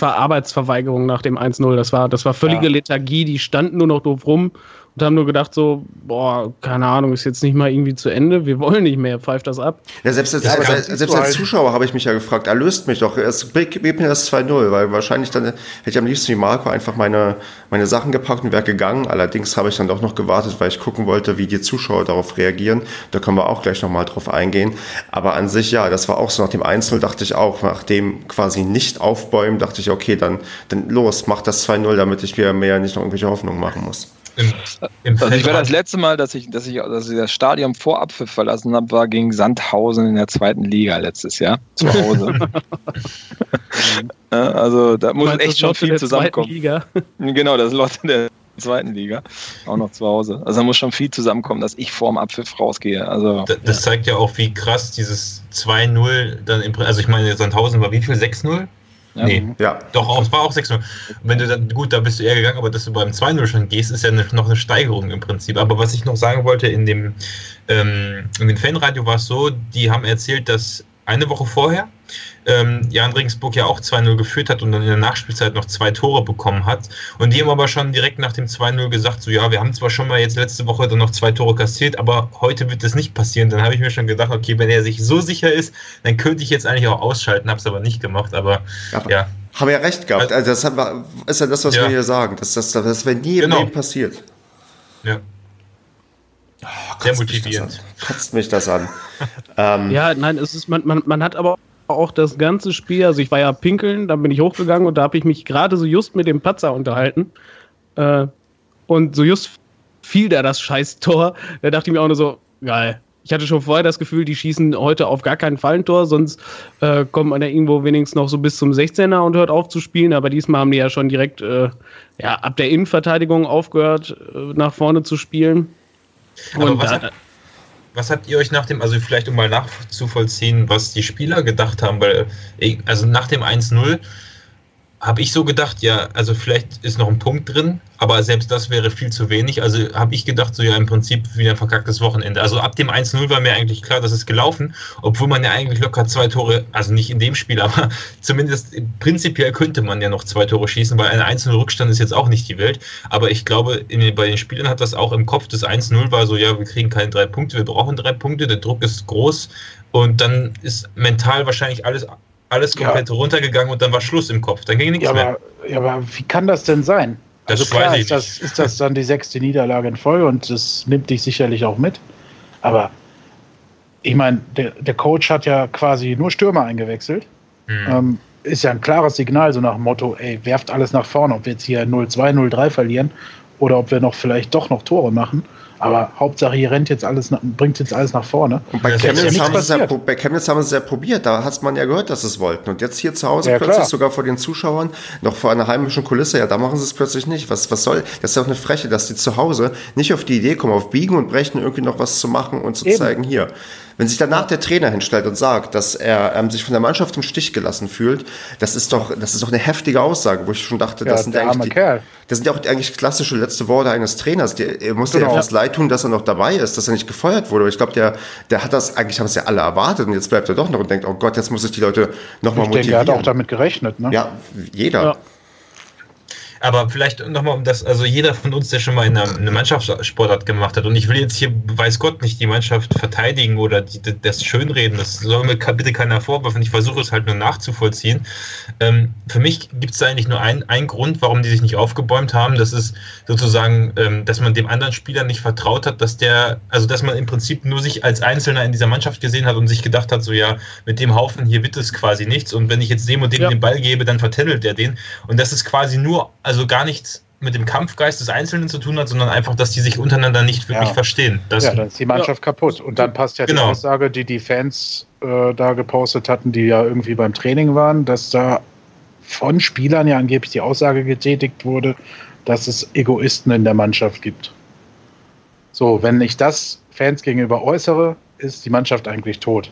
war Arbeitsverweigerung nach dem 1-0. Das war, das war völlige ja. Lethargie. Die standen nur noch doof rum und haben nur gedacht so, boah, keine Ahnung, ist jetzt nicht mal irgendwie zu Ende, wir wollen nicht mehr, pfeift das ab. Ja, selbst als, ja, selbst, selbst als halt Zuschauer habe ich mich ja gefragt, erlöst mich doch, es gibt mir das 2-0, weil wahrscheinlich dann hätte ich am liebsten wie Marco einfach meine, meine Sachen gepackt und wäre gegangen. Allerdings habe ich dann doch noch gewartet, weil ich gucken wollte, wie die Zuschauer darauf reagieren. Da können wir auch gleich nochmal drauf eingehen. Aber an sich, ja, das war auch so nach dem 1-0 dachte ich auch, nach dem quasi nicht aufbäumen, dachte ich, okay, dann, dann los, mach das 2-0, damit ich mir mehr nicht noch irgendwelche Hoffnungen machen muss. Im, im also ich war das letzte Mal, dass ich, dass ich, dass ich das Stadion vor Abpfiff verlassen habe, war gegen Sandhausen in der zweiten Liga letztes Jahr zu Hause. (laughs) (laughs) also da muss echt schon viel zusammenkommen. Liga. (laughs) Genau, das ist Leute der zweiten Liga auch noch zu Hause. Also da muss schon viel zusammenkommen, dass ich vorm Abpfiff rausgehe. Also das, das zeigt ja auch, wie krass dieses 2-0 dann im, also ich meine Sandhausen war wie viel 6-0? Nee, ja. Doch, es war auch 6-0. Wenn du dann, gut, da bist du eher gegangen, aber dass du beim 2-0 schon gehst, ist ja eine, noch eine Steigerung im Prinzip. Aber was ich noch sagen wollte, in dem, ähm, in dem Fanradio war es so, die haben erzählt, dass eine Woche vorher ähm, Jan Regensburg ja auch 2-0 geführt hat und dann in der Nachspielzeit noch zwei Tore bekommen hat. Und die haben aber schon direkt nach dem 2-0 gesagt, so ja, wir haben zwar schon mal jetzt letzte Woche dann noch zwei Tore kassiert, aber heute wird das nicht passieren. Dann habe ich mir schon gedacht, okay, wenn er sich so sicher ist, dann könnte ich jetzt eigentlich auch ausschalten, habe es aber nicht gemacht, aber ja. ja. Haben ja recht gehabt. Also das ist ja das, was ja. wir hier sagen. Das, das, das, das wäre nie genau. passiert. Ja. Oh, Sehr motivierend. Kotzt mich das an. (laughs) ähm, ja, nein, es ist, man, man, man hat aber auch das ganze Spiel, also ich war ja pinkeln, dann bin ich hochgegangen und da habe ich mich gerade so just mit dem Patzer unterhalten. Äh, und so just fiel da das Scheiß-Tor. Da dachte ich mir auch nur so, geil. Ich hatte schon vorher das Gefühl, die schießen heute auf gar keinen Fall ein Tor, sonst äh, kommt man ja irgendwo wenigstens noch so bis zum 16er und hört auf zu spielen. Aber diesmal haben die ja schon direkt äh, ja, ab der Innenverteidigung aufgehört, äh, nach vorne zu spielen. Aber und was, hat, was habt ihr euch nach dem, also vielleicht um mal nachzuvollziehen, was die Spieler gedacht haben, weil, äh, also nach dem 1-0 habe ich so gedacht, ja, also vielleicht ist noch ein Punkt drin, aber selbst das wäre viel zu wenig. Also habe ich gedacht, so ja, im Prinzip wie ein verkacktes Wochenende. Also ab dem 1-0 war mir eigentlich klar, dass es gelaufen, obwohl man ja eigentlich locker zwei Tore, also nicht in dem Spiel, (laughs) aber zumindest prinzipiell könnte man ja noch zwei Tore schießen, weil ein 1-0 Rückstand ist jetzt auch nicht die Welt. Aber ich glaube, in, bei den Spielern hat das auch im Kopf des 1-0 war so, ja, wir kriegen keine drei Punkte, wir brauchen drei Punkte, der Druck ist groß und dann ist mental wahrscheinlich alles alles komplett ja. runtergegangen und dann war Schluss im Kopf. Dann ging nichts ja, mehr. Aber, ja, aber wie kann das denn sein? Das also klar ist das, ist das dann die sechste Niederlage in Folge und das nimmt dich sicherlich auch mit. Aber ich meine, der, der Coach hat ja quasi nur Stürmer eingewechselt. Mhm. Ähm, ist ja ein klares Signal, so nach dem Motto, ey, werft alles nach vorne, ob wir jetzt hier 0-2, 0-3 verlieren oder ob wir noch vielleicht doch noch Tore machen. Aber Hauptsache, hier rennt jetzt alles, bringt jetzt alles nach vorne. Und bei Chemnitz, ja haben ja, bei Chemnitz haben sie es ja probiert. Da hat man ja gehört, dass sie es wollten. Und jetzt hier zu Hause ja, plötzlich klar. sogar vor den Zuschauern, noch vor einer heimischen Kulisse, ja, da machen sie es plötzlich nicht. Was, was soll, das ist ja auch eine Freche, dass die zu Hause nicht auf die Idee kommen, auf Biegen und Brechen irgendwie noch was zu machen und zu Eben. zeigen, hier. Wenn sich danach der Trainer hinstellt und sagt, dass er ähm, sich von der Mannschaft im Stich gelassen fühlt, das ist doch, das ist doch eine heftige Aussage, wo ich schon dachte, ja, das sind eigentlich die, das sind ja auch eigentlich klassische letzte Worte eines Trainers. Der, er musste genau. ja etwas leid tun, dass er noch dabei ist, dass er nicht gefeuert wurde. Aber ich glaube, der, der hat das, eigentlich haben es ja alle erwartet und jetzt bleibt er doch noch und denkt, oh Gott, jetzt muss ich die Leute nochmal motivieren. Denke, er hat auch damit gerechnet, ne? Ja, jeder. Ja. Aber vielleicht nochmal um das, also jeder von uns, der schon mal in einer, eine Mannschaftssportart gemacht hat, und ich will jetzt hier, weiß Gott, nicht die Mannschaft verteidigen oder die, das schönreden, das soll mir bitte keiner vorwerfen, ich versuche es halt nur nachzuvollziehen. Ähm, für mich gibt es da eigentlich nur einen, einen Grund, warum die sich nicht aufgebäumt haben, das ist sozusagen, ähm, dass man dem anderen Spieler nicht vertraut hat, dass der, also dass man im Prinzip nur sich als Einzelner in dieser Mannschaft gesehen hat und sich gedacht hat, so ja, mit dem Haufen hier wird es quasi nichts und wenn ich jetzt dem und dem ja. den Ball gebe, dann vertändelt der den und das ist quasi nur also gar nichts mit dem Kampfgeist des Einzelnen zu tun hat, sondern einfach, dass die sich untereinander nicht wirklich ja. verstehen. Das ja, dann ist die Mannschaft ja. kaputt. Und dann passt ja genau. die Aussage, die die Fans äh, da gepostet hatten, die ja irgendwie beim Training waren, dass da von Spielern ja angeblich die Aussage getätigt wurde, dass es Egoisten in der Mannschaft gibt. So, wenn ich das Fans gegenüber äußere, ist die Mannschaft eigentlich tot.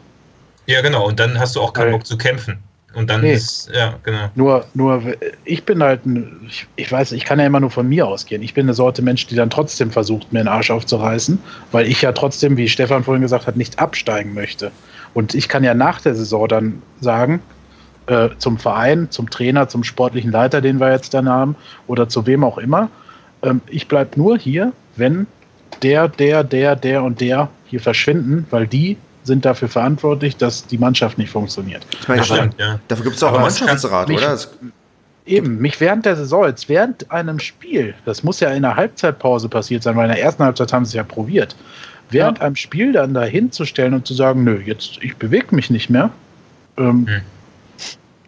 Ja, genau. Und dann hast du auch keinen Bock zu kämpfen. Und dann nee. ist, ja, genau. Nur, nur, ich bin halt, ein, ich, ich, weiß, ich kann ja immer nur von mir ausgehen. Ich bin eine Sorte Mensch, die dann trotzdem versucht, mir den Arsch aufzureißen, weil ich ja trotzdem, wie Stefan vorhin gesagt hat, nicht absteigen möchte. Und ich kann ja nach der Saison dann sagen, äh, zum Verein, zum Trainer, zum sportlichen Leiter, den wir jetzt dann haben, oder zu wem auch immer, ähm, ich bleibe nur hier, wenn der, der, der, der und der hier verschwinden, weil die sind dafür verantwortlich, dass die Mannschaft nicht funktioniert. Ich meine, stimmt, ja. dafür gibt es auch einen Mannschaftsrat, mich, oder? Eben, mich während der Saison, jetzt während einem Spiel, das muss ja in der Halbzeitpause passiert sein, weil in der ersten Halbzeit haben sie es ja probiert, während ja. einem Spiel dann da hinzustellen und zu sagen, nö, jetzt, ich bewege mich nicht mehr. Ähm, hm.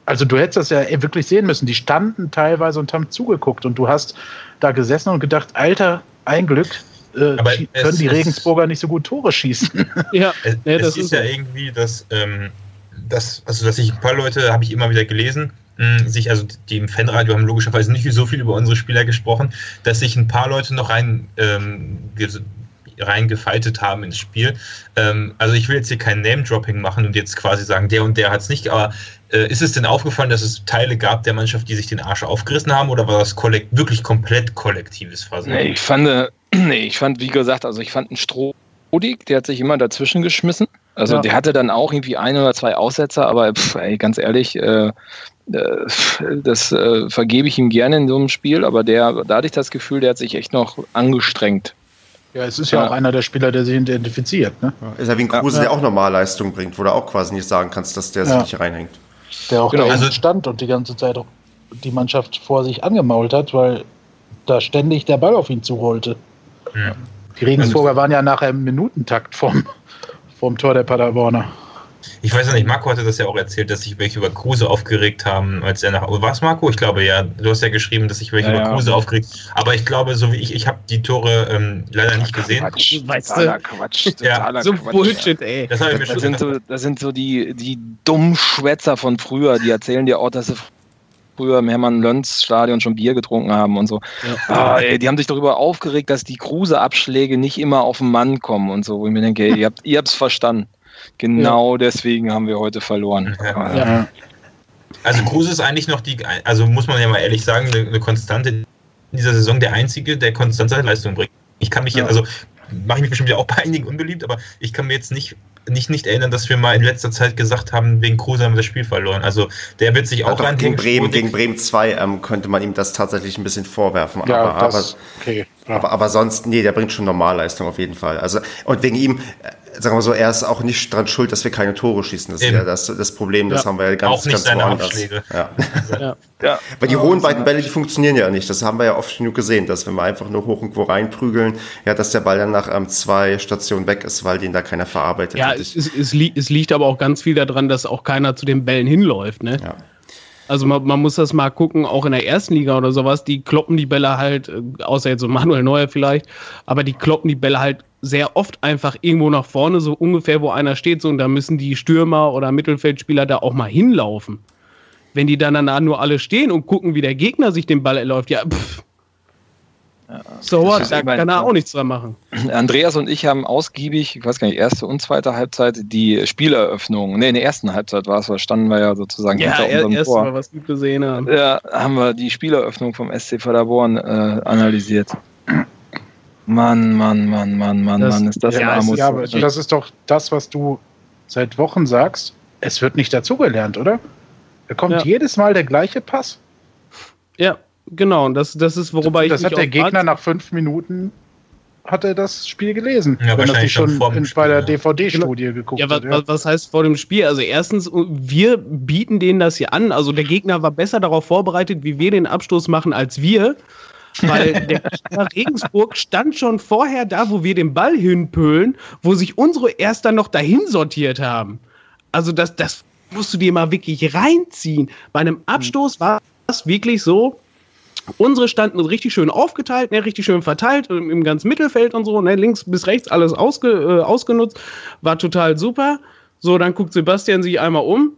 Also du hättest das ja wirklich sehen müssen. Die standen teilweise und haben zugeguckt und du hast da gesessen und gedacht, Alter, ein Glück, äh, können es, die Regensburger nicht so gut Tore schießen. (laughs) Ja, es, das es ist, ist ja irgendwie, dass, ähm, dass, also dass ich ein paar Leute habe ich immer wieder gelesen, mh, sich, also die im Fanradio haben logischerweise nicht so viel über unsere Spieler gesprochen, dass sich ein paar Leute noch rein ähm, reingefaltet haben ins Spiel. Ähm, also ich will jetzt hier kein Name-Dropping machen und jetzt quasi sagen, der und der hat es nicht, aber äh, ist es denn aufgefallen, dass es Teile gab der Mannschaft, die sich den Arsch aufgerissen haben oder war das kollekt wirklich komplett kollektives Versagen? Nee, ich fand, äh, nee, ich fand, wie gesagt, also ich fand einen Strodig, der hat sich immer dazwischen geschmissen. Also ja. der hatte dann auch irgendwie ein oder zwei Aussetzer, aber pff, ey, ganz ehrlich, äh, äh, das äh, vergebe ich ihm gerne in so einem Spiel, aber der, da hatte ich das Gefühl, der hat sich echt noch angestrengt. Ja, es ist ja, ja auch einer der Spieler, der sich identifiziert. Ne? ist ja wie ein Kruse, ja. der auch Normalleistung bringt, wo du auch quasi nicht sagen kannst, dass der sich nicht reinhängt. Der auch genau. da also, stand und die ganze Zeit auch die Mannschaft vor sich angemault hat, weil da ständig der Ball auf ihn zurollte. Ja. Die Regensburger waren ja nachher im Minutentakt vom, vom Tor der Paderborner. Ich weiß ja nicht, Marco hatte das ja auch erzählt, dass sich welche über Kruse aufgeregt haben, als er nach. Was, Marco? Ich glaube ja. Du hast ja geschrieben, dass sich welche ja, über Kruse ja. aufgeregt Aber ich glaube, so wie ich, ich habe die Tore ähm, leider nicht gesehen. Quatsch, weißt du? Quatsch, ja. So Quatsch. Bullshit, ey. Das, das, sind so, das sind so die, die dummen Schwätzer von früher, die erzählen dir auch, dass sie früher im Hermann-Lönz-Stadion schon Bier getrunken haben und so. Ja. Ah, ey, die haben sich darüber aufgeregt, dass die Kruse-Abschläge nicht immer auf den Mann kommen und so. Wo ich mir denke, ey, ihr habt es verstanden. Genau ja. deswegen haben wir heute verloren. Ja. Ja. Also Kruse ist eigentlich noch die, also muss man ja mal ehrlich sagen, eine, eine Konstante in dieser Saison der einzige, der konstant seine Leistung bringt. Ich kann mich jetzt, also mache ich mich bestimmt ja auch bei einigen unbeliebt, aber ich kann mir jetzt nicht nicht, nicht erinnern, dass wir mal in letzter Zeit gesagt haben, wegen Kruse haben wir das Spiel verloren. Also der wird sich auch rein gegen Bremen, gegen Bremen 2 ähm, könnte man ihm das tatsächlich ein bisschen vorwerfen. Ja, aber, das, aber, okay, ja. aber, aber sonst, nee, der bringt schon Normalleistung auf jeden Fall. Also, und wegen ihm, äh, sagen wir so, er ist auch nicht dran schuld, dass wir keine Tore schießen. Das Eben. ist ja das, das Problem, das ja. haben wir ja ganz, auch nicht ganz seine woanders. Abschläge. Ja. (laughs) ja. ja. Weil die hohen weiten Bälle, die funktionieren ja nicht. Das haben wir ja oft genug gesehen, dass wenn wir einfach nur hoch irgendwo reinprügeln, ja, dass der Ball dann nach ähm, zwei Stationen weg ist, weil den da keiner verarbeitet ja, hat. Es, es, li es liegt aber auch ganz viel daran, dass auch keiner zu den Bällen hinläuft, ne? Ja. Also man, man, muss das mal gucken, auch in der ersten Liga oder sowas, die kloppen die Bälle halt, äh, außer jetzt so Manuel Neuer vielleicht, aber die kloppen die Bälle halt sehr oft einfach irgendwo nach vorne, so ungefähr, wo einer steht, so und da müssen die Stürmer oder Mittelfeldspieler da auch mal hinlaufen. Wenn die dann danach nur alle stehen und gucken, wie der Gegner sich den Ball läuft, ja, pff. Ja, so what, da kann er auch nichts dran machen. (clears throat) Andreas und ich haben ausgiebig, ich weiß gar nicht, erste und zweite Halbzeit die Spieleröffnung, nee, in der ersten Halbzeit war es, da standen wir ja sozusagen ja, hinter unserem erst Tor. Mal, was wir gesehen haben. Ja, haben wir die Spieleröffnung vom SC Paderborn äh, analysiert. (clears throat) Mann, Mann, Mann, Mann, Mann, das, Mann, ist das ja, Armut. Ja, aber das ist doch das, was du seit Wochen sagst. Es wird nicht dazugelernt, oder? Da kommt ja. jedes Mal der gleiche Pass. Ja, genau. Und das, das ist, worüber das ich. Das hat der Gegner nach fünf Minuten hat er das Spiel gelesen, ja, wenn er sich schon, in, Spiel, bei der DVD-Studie ja. geguckt ja, hat. Ja, was heißt vor dem Spiel? Also erstens, wir bieten denen das hier an. Also der Gegner war besser darauf vorbereitet, wie wir den Abstoß machen, als wir. Weil (laughs) der Regensburg stand schon vorher da, wo wir den Ball hinpölen, wo sich unsere Erster noch dahin sortiert haben. Also das, das musst du dir mal wirklich reinziehen. Bei einem Abstoß war es wirklich so, Unsere standen richtig schön aufgeteilt, ne, richtig schön verteilt im, im ganzen Mittelfeld und so, ne, links bis rechts alles ausge, äh, ausgenutzt, war total super. So, dann guckt Sebastian sich einmal um.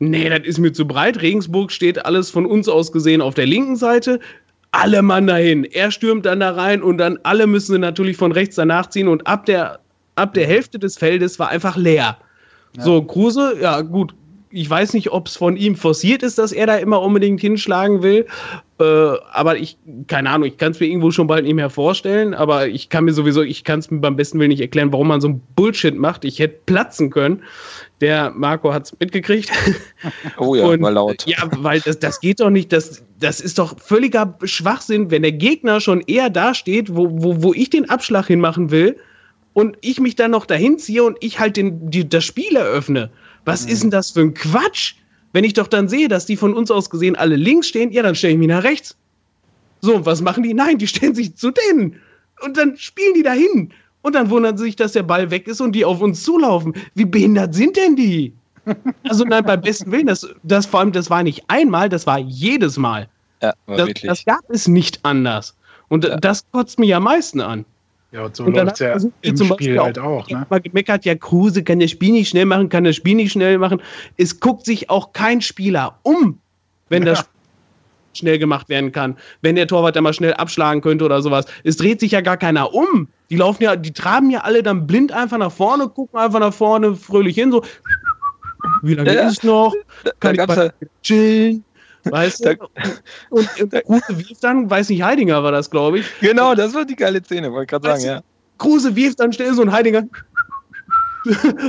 Nee, das ist mir zu breit. Regensburg steht alles von uns aus gesehen auf der linken Seite alle Mann dahin. Er stürmt dann da rein und dann alle müssen natürlich von rechts danach ziehen und ab der, ab der Hälfte des Feldes war einfach leer. Ja. So, Kruse, ja gut, ich weiß nicht, ob es von ihm forciert ist, dass er da immer unbedingt hinschlagen will. Äh, aber ich, keine Ahnung, ich kann es mir irgendwo schon bald nicht mehr vorstellen. Aber ich kann mir sowieso, ich kann es mir beim besten Willen nicht erklären, warum man so ein Bullshit macht. Ich hätte platzen können. Der Marco hat es mitgekriegt. (laughs) Oh ja, Und, war laut. Ja, weil das, das geht doch nicht. Das, das ist doch völliger Schwachsinn, wenn der Gegner schon eher da steht, wo, wo, wo ich den Abschlag hinmachen will und ich mich dann noch dahin ziehe und ich halt den, die, das Spiel eröffne. Was mhm. ist denn das für ein Quatsch? Wenn ich doch dann sehe, dass die von uns aus gesehen alle links stehen, ja, dann stelle ich mich nach rechts. So, und was machen die? Nein, die (laughs) stellen sich zu denen. Und dann spielen die dahin. Und dann wundern sie sich, dass der Ball weg ist und die auf uns zulaufen. Wie behindert sind denn die? (laughs) Also nein, beim besten Willen, das, das vor allem, das war nicht einmal, das war jedes Mal. Ja, war das, wirklich. das gab es nicht anders. Und ja. das kotzt mich am meisten an. Ja, und so läuft es ja im zum Spiel halt auch. Ne? Mal gemeckert, ja, Kruse kann das Spiel nicht schnell machen, kann das Spiel nicht schnell machen. Es guckt sich auch kein Spieler um, wenn ja. das (laughs) schnell gemacht werden kann. Wenn der Torwart da mal schnell abschlagen könnte oder sowas. Es dreht sich ja gar keiner um. Die laufen ja, die traben ja alle dann blind einfach nach vorne, gucken einfach nach vorne, fröhlich hin, so. Wie lange ja, ist noch? Kann ich chillen? Weißt du? Und, und, und Kruse wirft dann, weiß nicht, Heidinger war das, glaube ich. Genau, das war die geile Szene, wollte ich gerade sagen, ja. Kruse wirft dann schnell so ein Heidinger.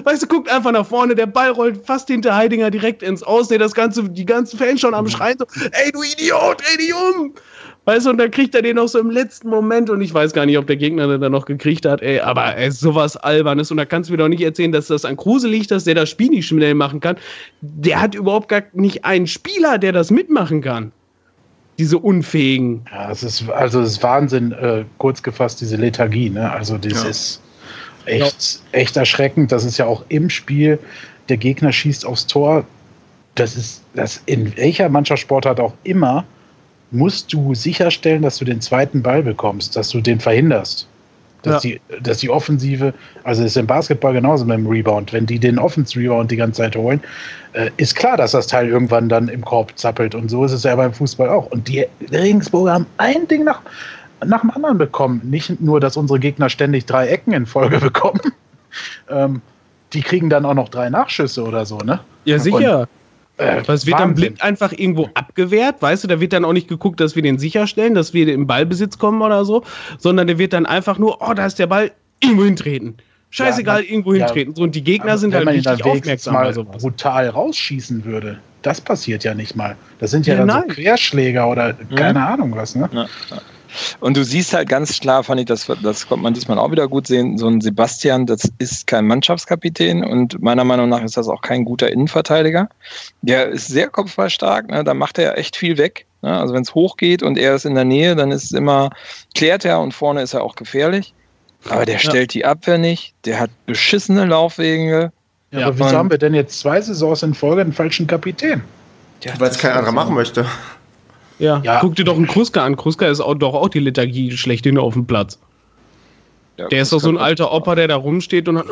Weißt du, guckt einfach nach vorne, der Ball rollt fast hinter Heidinger direkt ins Aus, das ganze, die ganzen Fans schon am Schreien so, ey du Idiot, dreh dich um! Weißt du, und dann kriegt er den noch so im letzten Moment und ich weiß gar nicht, ob der Gegner den dann noch gekriegt hat, ey, aber ey, sowas Albernes und da kannst du mir doch nicht erzählen, dass das an Kruse liegt, dass der das Spiel nicht schnell machen kann. Der hat überhaupt gar nicht einen Spieler, der das mitmachen kann. Diese Unfähigen. Ja, es ist, also es ist Wahnsinn, äh, kurz gefasst, diese Lethargie, ne? Also dieses ja. echt, echt erschreckend. Das ist ja auch im Spiel, der Gegner schießt aufs Tor. Das ist, das in welcher Mannschaftssportart auch immer musst du sicherstellen, dass du den zweiten Ball bekommst, dass du den verhinderst. Dass, ja. die, dass die Offensive, also ist im Basketball genauso mit dem Rebound, wenn die den Offense-Rebound die ganze Zeit holen, äh, ist klar, dass das Teil irgendwann dann im Korb zappelt. Und so ist es ja beim Fußball auch. Und die Regensburger haben ein Ding nach, nach dem anderen bekommen. Nicht nur, dass unsere Gegner ständig drei Ecken in Folge (laughs) bekommen. ähm, die kriegen dann auch noch drei Nachschüsse oder so, ne? Ja, sicher. Und äh, es wird Wahnsinn. dann blind einfach irgendwo abgewehrt, weißt du, da wird dann auch nicht geguckt, dass wir den sicherstellen, dass wir im Ballbesitz kommen oder so, sondern der wird dann einfach nur, oh, da ist der Ball, irgendwo hintreten. Scheißegal, ja, irgendwo ja, hintreten. So, und die Gegner sind halt richtig aufmerksam mal sowas. brutal rausschießen würde. Das passiert ja nicht mal. Das sind ja, ja dann so Querschläger oder keine mhm. Ahnung was, ne? Ja. Und du siehst halt ganz klar, fand ich, das, das konnte man diesmal auch wieder gut sehen, so ein Sebastian, das ist kein Mannschaftskapitän und meiner Meinung nach ist das auch kein guter Innenverteidiger. Der ist sehr kopfballstark, ne? da macht er echt viel weg. Ne? Also wenn es hochgeht und er ist in der Nähe, dann ist es immer, klärt er und vorne ist er auch gefährlich. Aber der stellt ja. die Abwehr nicht, der hat beschissene Laufwege. Ja, aber wieso haben wir denn jetzt zwei Saisons in Folge einen falschen Kapitän? Weil es kein anderer machen möchte. Ja. ja. Guck dir doch einen Kruska an. Kruska ist auch, doch auch die Lethargie schlechthin auf dem Platz. Ja, der ist doch so ein alter Opa, der da rumsteht und dann.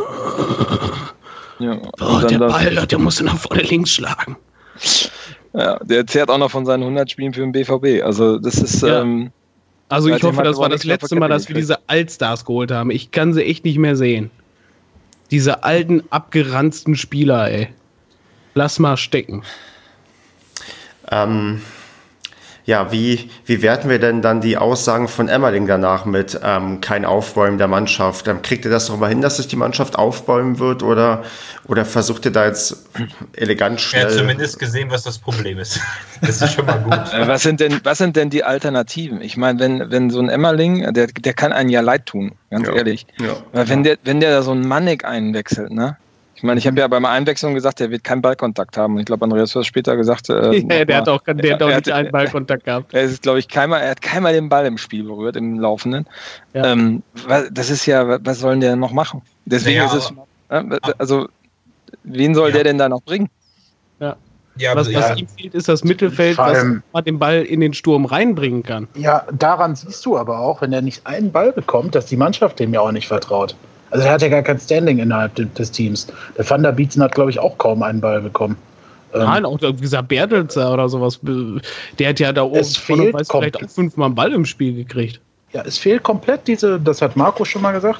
Ja, oh, der Ball, der muss nach vorne links schlagen. Ja, der zehrt auch noch von seinen 100 Spielen für den BVB. Also, das ist. Ja. Ähm, also, ich hoffe, das war das letzte Mal, dass wir diese Altstars geholt haben. Ich kann sie echt nicht mehr sehen. Diese alten, abgeranzten Spieler, ey. Lass mal stecken. Ähm, ja, wie, wie werten wir denn dann die Aussagen von Emmerling danach mit ähm, kein Aufbäumen der Mannschaft? Ähm, kriegt ihr das doch mal hin, dass sich die Mannschaft aufbäumen wird oder, oder versucht ihr da jetzt elegant schnell? Er hat zumindest gesehen, was das Problem ist. (laughs) Das ist schon mal gut. Äh, was sind denn, was sind denn die Alternativen? Ich meine, wenn, wenn so ein Emmerling, der, der kann einen ja leid tun, ganz ja, ehrlich. Ja, Weil wenn der, wenn der da so ein Manik einwechselt, ne? Ich meine, ich habe ja beim Einwechslung gesagt, er wird keinen Ballkontakt haben. Ich glaube, Andreas hat später gesagt. Äh, (laughs) ja, der hat auch, der hat auch nicht einen (laughs) Ballkontakt gehabt. Er ist, glaube ich, keinmal, er hat keinmal den Ball im Spiel berührt, im Laufenden. Ja. Ähm, das ist ja, was sollen der noch machen? Deswegen naja, ist es, also, wen soll ja. der denn da noch bringen? Ja. Ja, was, was ihm fehlt, ist das Mittelfeld, was man den Ball in den Sturm reinbringen kann. Ja, daran siehst du aber auch, wenn er nicht einen Ball bekommt, dass die Mannschaft dem ja auch nicht vertraut. Also er hat ja gar kein Standing innerhalb des Teams. Der Van der Bietzen hat, glaube ich, auch kaum einen Ball bekommen. Ähm, Nein, auch wie gesagt, Bertelzer oder sowas. Der hat ja da oben von, weiß, vielleicht auch fünfmal einen Ball im Spiel gekriegt. Ja, es fehlt komplett diese, das hat Marco schon mal gesagt,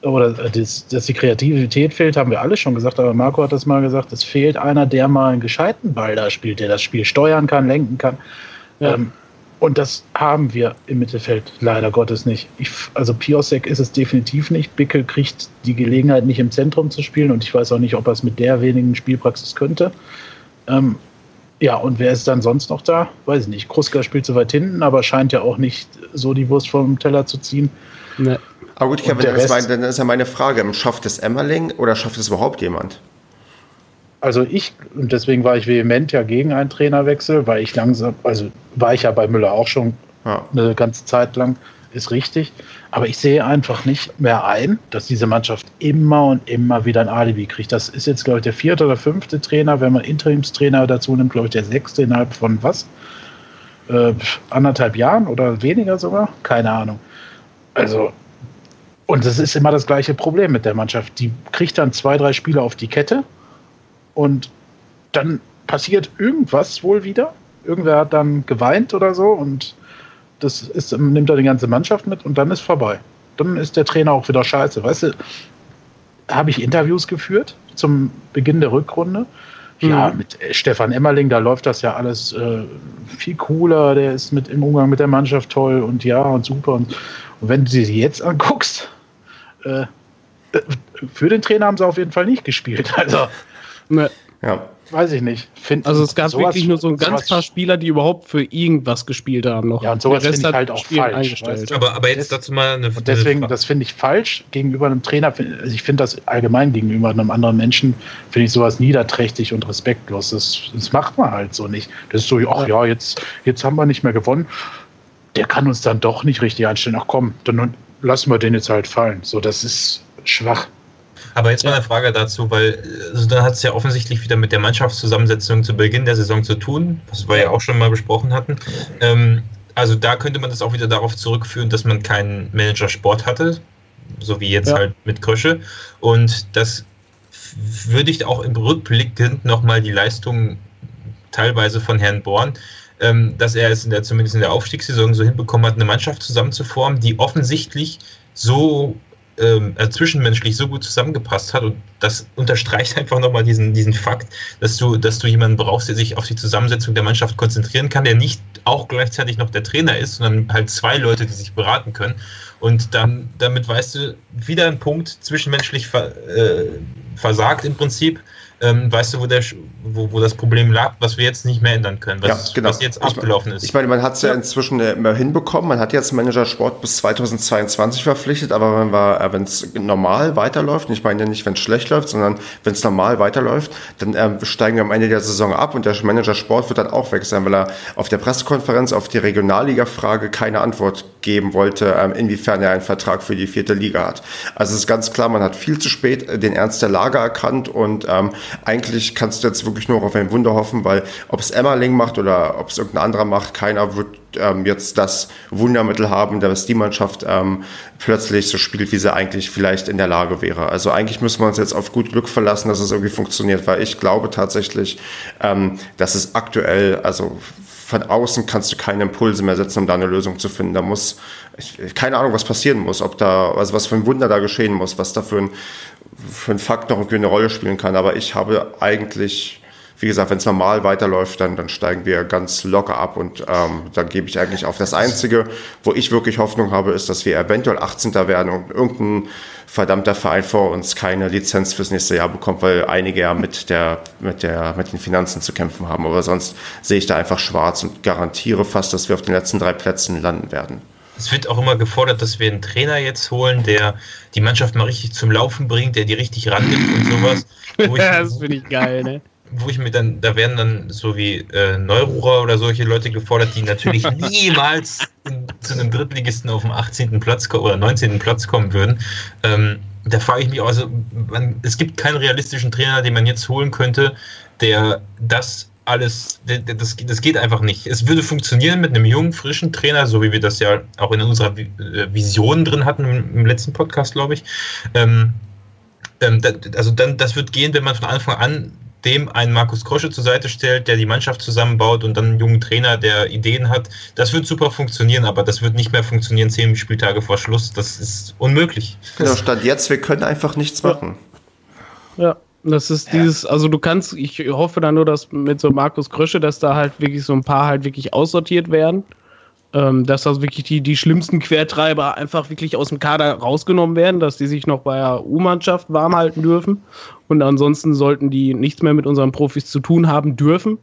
oder äh, das, dass die Kreativität fehlt, haben wir alle schon gesagt, aber Marco hat das mal gesagt, es fehlt einer, der mal einen gescheiten Ball da spielt, der das Spiel steuern kann, lenken kann. Ja. Ähm, und das haben wir im Mittelfeld leider Gottes nicht. Ich, also Piosek ist es definitiv nicht. Bickel kriegt die Gelegenheit nicht im Zentrum zu spielen und ich weiß auch nicht, ob er es mit der wenigen Spielpraxis könnte. Ähm, ja, und wer ist dann sonst noch da? Weiß ich nicht. Kruska spielt so weit hinten, aber scheint ja auch nicht so die Wurst vom Teller zu ziehen. Nee. Aber gut, Kevin, dann ist, mein, dann ist ja meine Frage: Schafft es Emmerling oder schafft es überhaupt jemand? Also ich, und deswegen war ich vehement ja gegen einen Trainerwechsel, weil ich langsam, also war ich ja bei Müller auch schon ja. eine ganze Zeit lang, ist richtig. Aber ich sehe einfach nicht mehr ein, dass diese Mannschaft immer und immer wieder ein Alibi kriegt. Das ist jetzt, glaube ich, der vierte oder fünfte Trainer, wenn man Interimstrainer dazu nimmt, glaube ich, der sechste innerhalb von was? Äh, anderthalb Jahren oder weniger sogar? Keine Ahnung. Also, und das ist immer das gleiche Problem mit der Mannschaft. Die kriegt dann zwei, drei Spiele auf die Kette und dann passiert irgendwas wohl wieder. Irgendwer hat dann geweint oder so und das ist, nimmt dann die ganze Mannschaft mit und dann ist vorbei. dann ist der Trainer auch wieder scheiße. Weißt du, habe ich Interviews geführt zum Beginn der Rückrunde. Ja, mhm. mit Stefan Emmerling, da läuft das ja alles äh, viel cooler. Der ist mit im Umgang mit der Mannschaft toll und ja und super. Und, und wenn du sie jetzt anguckst, äh, für den Trainer haben sie auf jeden Fall nicht gespielt. (laughs) Also, ne. ja. weiß ich nicht. Find, also es gab wirklich nur so ein ganz paar Spieler, die überhaupt für irgendwas gespielt haben noch. Ja, und sowas finde ich halt auch Spiel falsch. Aber, aber jetzt dazu mal eine und Deswegen, das finde ich falsch gegenüber einem Trainer. Also ich finde das allgemein gegenüber einem anderen Menschen, finde ich sowas niederträchtig und respektlos. Das, das macht man halt so nicht. Das ist so, ach ja, jetzt, jetzt haben wir nicht mehr gewonnen. Der kann uns dann doch nicht richtig einstellen. Ach komm, dann lassen wir den jetzt halt fallen. So, das ist schwach. Aber jetzt mal eine Frage dazu, weil also dann hat es ja offensichtlich wieder mit der Mannschaftszusammensetzung zu Beginn der Saison zu tun, was wir ja auch schon mal besprochen hatten. Ähm, also da könnte man das auch wieder darauf zurückführen, dass man keinen Manager Sport hatte, so wie jetzt ja. halt mit Krösche. Und das würde ich auch im Rückblickend nochmal die Leistung teilweise von Herrn Born, ähm, dass er es in der, zumindest in der Aufstiegssaison so hinbekommen hat, eine Mannschaft zusammenzuformen, die offensichtlich so ähm, äh, zwischenmenschlich so gut zusammengepasst hat und das unterstreicht (laughs) einfach nochmal diesen, diesen Fakt, dass du, dass du jemanden brauchst, der sich auf die Zusammensetzung der Mannschaft konzentrieren kann, der nicht auch gleichzeitig noch der Trainer ist, sondern halt zwei Leute, die sich beraten können. Und dann, damit weißt du, wieder ein Punkt zwischenmenschlich ver, äh, versagt im Prinzip ähm, weißt du, wo, der, wo, wo das Problem lag, was wir jetzt nicht mehr ändern können, was, ja, genau. was jetzt abgelaufen ist. Ich meine, man hat es ja. ja. inzwischen immer hinbekommen. Man hat jetzt Manager Sport bis 2022 verpflichtet, aber wenn es äh, normal weiterläuft, ich meine nicht, wenn es schlecht läuft, sondern wenn es normal weiterläuft, dann äh, steigen wir am Ende der Saison ab und der Manager Sport wird dann auch weg sein, weil er auf der Pressekonferenz auf die Regionalliga-Frage keine Antwort geben wollte, ähm, inwiefern er einen Vertrag für die vierte Liga hat. Also es ist ganz klar, man hat viel zu spät den Ernst der Lage erkannt und ähm, eigentlich kannst du jetzt wirklich nur auf ein Wunder hoffen, weil ob es Emmerling macht oder ob es irgendein anderer macht, keiner wird ähm, jetzt das Wundermittel haben, dass die Mannschaft ähm, plötzlich so spielt, wie sie eigentlich vielleicht in der Lage wäre. Also eigentlich müssen wir uns jetzt auf gut Glück verlassen, dass es irgendwie funktioniert, weil ich glaube tatsächlich, ähm, dass es aktuell, also von außen kannst du keine Impulse mehr setzen, um da eine Lösung zu finden. Da muss, ich, keine Ahnung, was passieren muss, ob da, also was für ein Wunder da geschehen muss, was da für ein, für ein Faktor irgendwie eine Rolle spielen kann. Aber ich habe eigentlich, wie gesagt, wenn es normal weiterläuft, dann, dann steigen wir ganz locker ab und ähm, dann gebe ich eigentlich auf. Das Einzige, wo ich wirklich Hoffnung habe, ist, dass wir eventuell 18. werden und irgendein verdammter Verein vor uns keine Lizenz fürs nächste Jahr bekommt, weil einige ja mit der, mit der, mit den Finanzen zu kämpfen haben. Aber sonst sehe ich da einfach schwarz und garantiere fast, dass wir auf den letzten drei Plätzen landen werden. Es wird auch immer gefordert, dass wir einen Trainer jetzt holen, der die Mannschaft mal richtig zum Laufen bringt, der die richtig rannimmt und sowas. (laughs) Ich, das finde ich geil, ne? Wo ich mir dann, da werden dann so wie äh, Neururer oder solche Leute gefordert, die natürlich (laughs) niemals in, zu einem Drittligisten auf dem 18. Platz oder 19. Platz kommen würden. Ähm, da frage ich mich auch, also man, es gibt keinen realistischen Trainer, den man jetzt holen könnte, der das alles, das, das geht einfach nicht. Es würde funktionieren mit einem jungen, frischen Trainer, so wie wir das ja auch in unserer äh, Vision drin hatten im letzten Podcast, glaube ich. Ähm, ähm, also dann, das wird gehen, wenn man von Anfang an dem einen Markus Krosche zur Seite stellt, der die Mannschaft zusammenbaut und dann einen jungen Trainer, der Ideen hat. Das wird super funktionieren, aber das wird nicht mehr funktionieren zehn Spieltage vor Schluss. Das ist unmöglich. Genau, statt jetzt, wir können einfach nichts machen. Ja. Das ist ja. dieses, also du kannst, ich hoffe dann nur, dass mit so Markus Krösche, dass da halt wirklich so ein paar halt wirklich aussortiert werden. Ähm, dass also wirklich die, die schlimmsten Quertreiber einfach wirklich aus dem Kader rausgenommen werden, dass die sich noch bei der U-Mannschaft warm halten dürfen. Und ansonsten sollten die nichts mehr mit unseren Profis zu tun haben dürfen.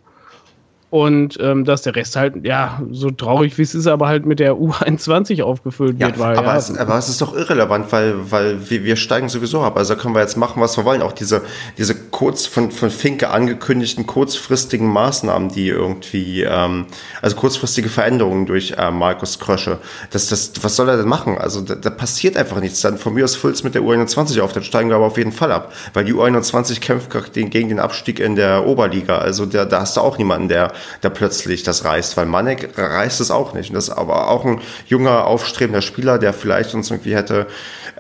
Und ähm, dass der Rest halt, ja, so traurig wie es ist, aber halt mit der U21 aufgefüllt wird. Ja, weil, aber, ja, es, aber es ist doch irrelevant, weil, weil wir, wir steigen sowieso ab. Also können wir jetzt machen, was wir wollen. Auch diese, diese kurz von, von Finke angekündigten kurzfristigen Maßnahmen, die irgendwie, ähm, also kurzfristige Veränderungen durch äh, Markus Krösche. Das, das, was soll er denn machen? Also da, da passiert einfach nichts. Dann von mir aus füllt's mit der U21 auf, dann steigen wir aber auf jeden Fall ab. Weil die U21 kämpft gegen den Abstieg in der Oberliga. Also da, da hast du auch niemanden, der der plötzlich das reißt, weil Manek reißt es auch nicht. Und das ist aber auch ein junger, aufstrebender Spieler, der vielleicht uns irgendwie hätte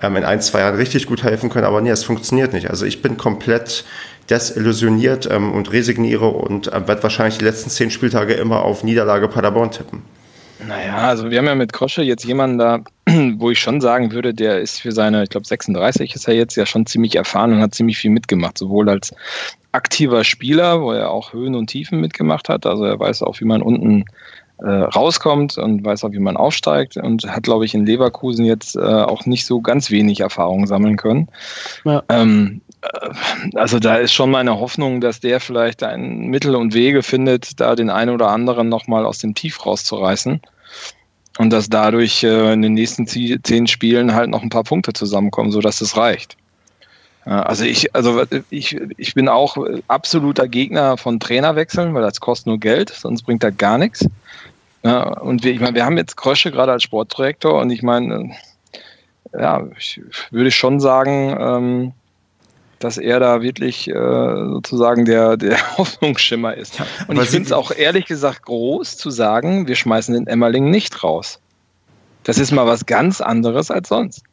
ähm, in ein, zwei Jahren richtig gut helfen können, aber nee, es funktioniert nicht. Also ich bin komplett desillusioniert ähm, und resigniere und äh, werde wahrscheinlich die letzten zehn Spieltage immer auf Niederlage Paderborn tippen. Naja, also wir haben ja mit Krosche jetzt jemanden da, (clears throat) wo ich schon sagen würde, der ist für seine, ich glaube 36 ist er jetzt ja schon ziemlich erfahren und hat ziemlich viel mitgemacht, sowohl als aktiver Spieler, wo er auch Höhen und Tiefen mitgemacht hat. Also er weiß auch, wie man unten äh, rauskommt und weiß auch, wie man aufsteigt und hat, glaube ich, in Leverkusen jetzt äh, auch nicht so ganz wenig Erfahrung sammeln können. Ja. Ähm, äh, also da ist schon meine Hoffnung, dass der vielleicht ein Mittel und Wege findet, da den einen oder anderen nochmal aus dem Tief rauszureißen. Und dass dadurch äh, in den nächsten zehn Spielen halt noch ein paar Punkte zusammenkommen, sodass es reicht. Also ich, also ich, ich bin auch absoluter Gegner von Trainerwechseln, weil das kostet nur Geld, sonst bringt das gar nichts. Und wir, ich meine, wir haben jetzt Krösche gerade als Sportdirektor und ich meine, ja, ich würde schon sagen, ähm, dass er da wirklich äh, sozusagen der, der (laughs) Hoffnungsschimmer ist. Und ich finde es auch ehrlich gesagt groß zu sagen, wir schmeißen den Emmerling nicht raus. Das ist mal was ganz anderes als sonst.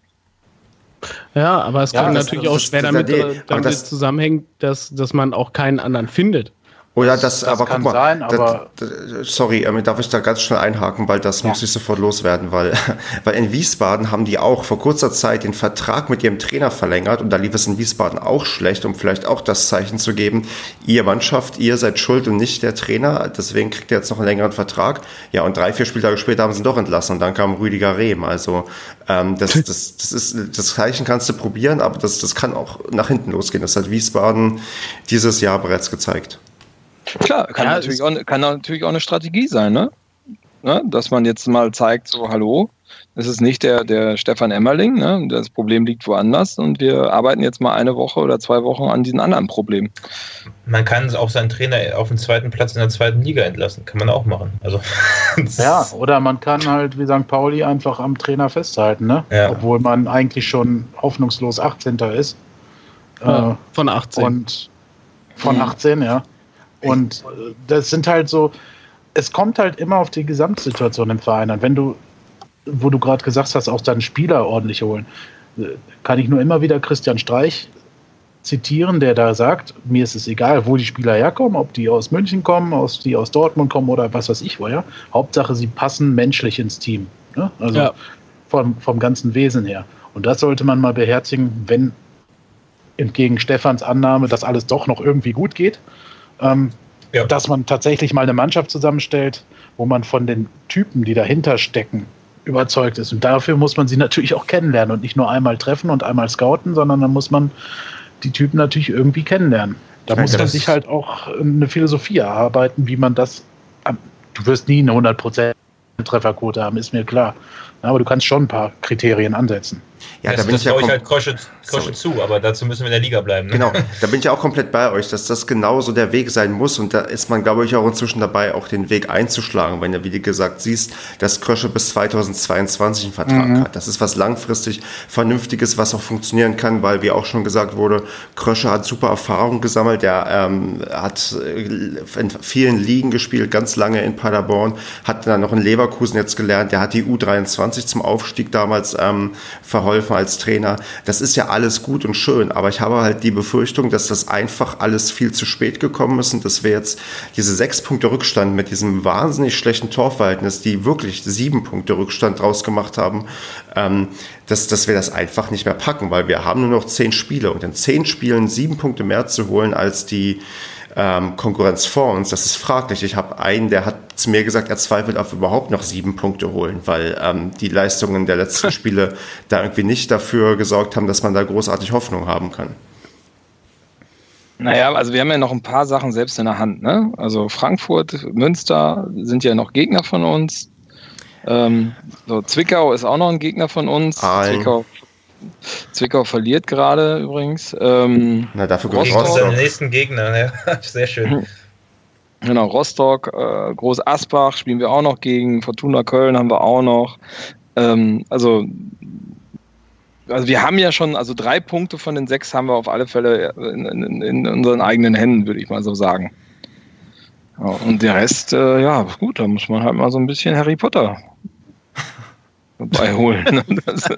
Ja, aber es ja, kann natürlich auch schwer damit, damit zusammenhängen, dass, dass man auch keinen anderen findet. Oder das, das aber kann guck mal, sein, aber das, sorry, ähm, darf ich da ganz schnell einhaken, weil das ja. muss ich sofort loswerden, weil, (laughs) weil in Wiesbaden haben die auch vor kurzer Zeit den Vertrag mit ihrem Trainer verlängert und da lief es in Wiesbaden auch schlecht, um vielleicht auch das Zeichen zu geben, ihr Mannschaft, ihr seid schuld und nicht der Trainer, deswegen kriegt ihr jetzt noch einen längeren Vertrag. Ja, und drei, vier Spieltage später haben sie ihn doch entlassen und dann kam Rüdiger Rehm. Also ähm, das, das, das ist das Zeichen kannst du probieren, aber das, das kann auch nach hinten losgehen. Das hat Wiesbaden dieses Jahr bereits gezeigt. Klar, kann, ja, natürlich auch, kann natürlich auch eine Strategie sein, ne? ne? Dass man jetzt mal zeigt, so, hallo, das ist nicht der, der Stefan Emmerling, ne? das Problem liegt woanders und wir arbeiten jetzt mal eine Woche oder zwei Wochen an diesem anderen Problem. Man kann auch seinen Trainer auf den zweiten Platz in der zweiten Liga entlassen, kann man auch machen. Also, (laughs) ja, oder man kann halt wie St. Pauli einfach am Trainer festhalten, ne? Ja. obwohl man eigentlich schon hoffnungslos 18. ist. Ja, äh, von 18. Und von 18, ja. Und das sind halt so, es kommt halt immer auf die Gesamtsituation im Verein an. Wenn du, wo du gerade gesagt hast, auch dann Spieler ordentlich holen, kann ich nur immer wieder Christian Streich zitieren, der da sagt, mir ist es egal, wo die Spieler herkommen, ob die aus München kommen, aus, die aus Dortmund kommen oder was weiß ich woher. Hauptsache, sie passen menschlich ins Team. Ne? Also ja. vom, vom ganzen Wesen her. Und das sollte man mal beherzigen, wenn entgegen Stefans Annahme das alles doch noch irgendwie gut geht, ähm, ja. dass man tatsächlich mal eine Mannschaft zusammenstellt, wo man von den Typen, die dahinter stecken, überzeugt ist. Und dafür muss man sie natürlich auch kennenlernen und nicht nur einmal treffen und einmal scouten, sondern dann muss man die Typen natürlich irgendwie kennenlernen. Da ja, muss man sich halt auch eine Philosophie erarbeiten, wie man das. Du wirst nie eine 100% Trefferquote haben, ist mir klar. Aber du kannst schon ein paar Kriterien ansetzen. Ja, das, da bin das ich ja ich halt Krosche, Krosche zu, aber dazu müssen wir in der Liga bleiben. Ne? Genau, (laughs) da bin ich auch komplett bei euch, dass das genauso der Weg sein muss. Und da ist man, glaube ich, auch inzwischen dabei, auch den Weg einzuschlagen, wenn du, wie du gesagt siehst, dass Krosche bis 2022 einen Vertrag mhm. hat. Das ist was langfristig Vernünftiges, was auch funktionieren kann, weil, wie auch schon gesagt wurde, Krosche hat super Erfahrung gesammelt. Der ähm, hat äh, in vielen Ligen gespielt, ganz lange in Paderborn, hat dann noch in Leverkusen jetzt gelernt. Der hat die U23 zum Aufstieg damals ähm, verholfen als Trainer. Das ist ja alles gut und schön, aber ich habe halt die Befürchtung, dass das einfach alles viel zu spät gekommen ist und dass wir jetzt diese sechs Punkte Rückstand mit diesem wahnsinnig schlechten Torverhältnis, die wirklich sieben Punkte Rückstand draus gemacht haben, ähm, dass, dass wir das einfach nicht mehr packen, weil wir haben nur noch zehn Spiele und in zehn Spielen sieben Punkte mehr zu holen als die ähm, Konkurrenz vor uns, das ist fraglich. Ich habe einen, der hat zu mir gesagt, er zweifelt auf überhaupt noch sieben Punkte holen, weil ähm, die Leistungen der letzten (laughs) Spiele da irgendwie nicht dafür gesorgt haben, dass man da großartig Hoffnung haben kann. Naja, also wir haben ja noch ein paar Sachen selbst in der Hand. Ne? Also Frankfurt, Münster sind ja noch Gegner von uns. Ähm, so Zwickau ist auch noch ein Gegner von uns. Aalen. Zwickau Zwickau verliert gerade übrigens. Ähm, Na, dafür kommt Rostock. Gegen nächsten Gegner, ja. (laughs) Sehr schön. Genau, Rostock, äh, Groß Asbach spielen wir auch noch gegen, Fortuna Köln haben wir auch noch. Ähm, also, also wir haben ja schon, also drei Punkte von den sechs haben wir auf alle Fälle in, in, in unseren eigenen Händen, würde ich mal so sagen. Ja, und der Rest, äh, ja, gut, da muss man halt mal so ein bisschen Harry Potter beiholen. (laughs) Das,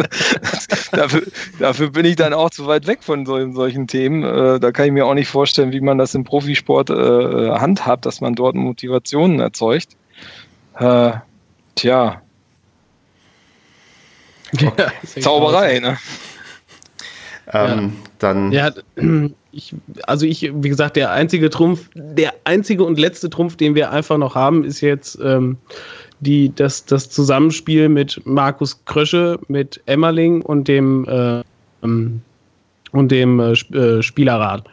das, dafür, dafür, bin ich dann auch zu weit weg von so, solchen Themen. Äh, da kann ich mir auch nicht vorstellen, wie man das im Profisport äh, handhabt, dass man dort Motivationen erzeugt. Äh, tja. Okay. Ja, Zauberei, ne? Ähm, ja. Dann. Ja, (clears throat) ich, also ich, wie gesagt, der einzige Trumpf, der einzige und letzte Trumpf, den wir einfach noch haben, ist jetzt ähm, die, das, das Zusammenspiel mit Markus Krösche, mit Emmerling und dem äh, ähm, und dem äh, äh, Spielerrat.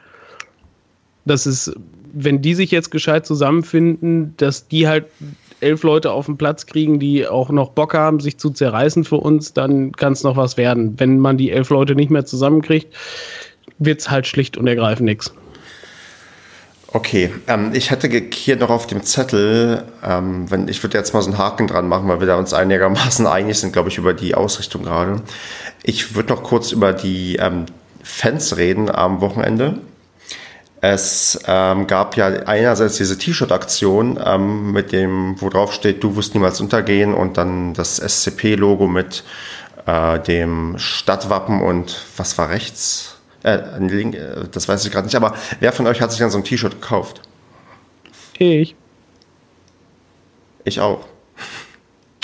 Das ist, wenn die sich jetzt gescheit zusammenfinden, dass die halt elf Leute auf den Platz kriegen, die auch noch Bock haben, sich zu zerreißen für uns, dann kann es noch was werden. Wenn man die elf Leute nicht mehr zusammenkriegt, wird es halt schlicht und ergreifend nichts. Okay, ähm, ich hätte hier noch auf dem Zettel, ähm, wenn ich würde jetzt mal so einen Haken dran machen, weil wir da uns einigermaßen (laughs) einig sind, glaube ich, über die Ausrichtung gerade. Ich würde noch kurz über die ähm, Fans reden am Wochenende. Es ähm, gab ja einerseits diese T-Shirt-Aktion ähm, mit dem, wo drauf steht, du wirst niemals untergehen und dann das SCP-Logo mit äh, dem Stadtwappen und was war rechts? Äh, Link, äh, das weiß ich gerade nicht, aber wer von euch hat sich dann so ein T-Shirt gekauft? Ich. Ich auch.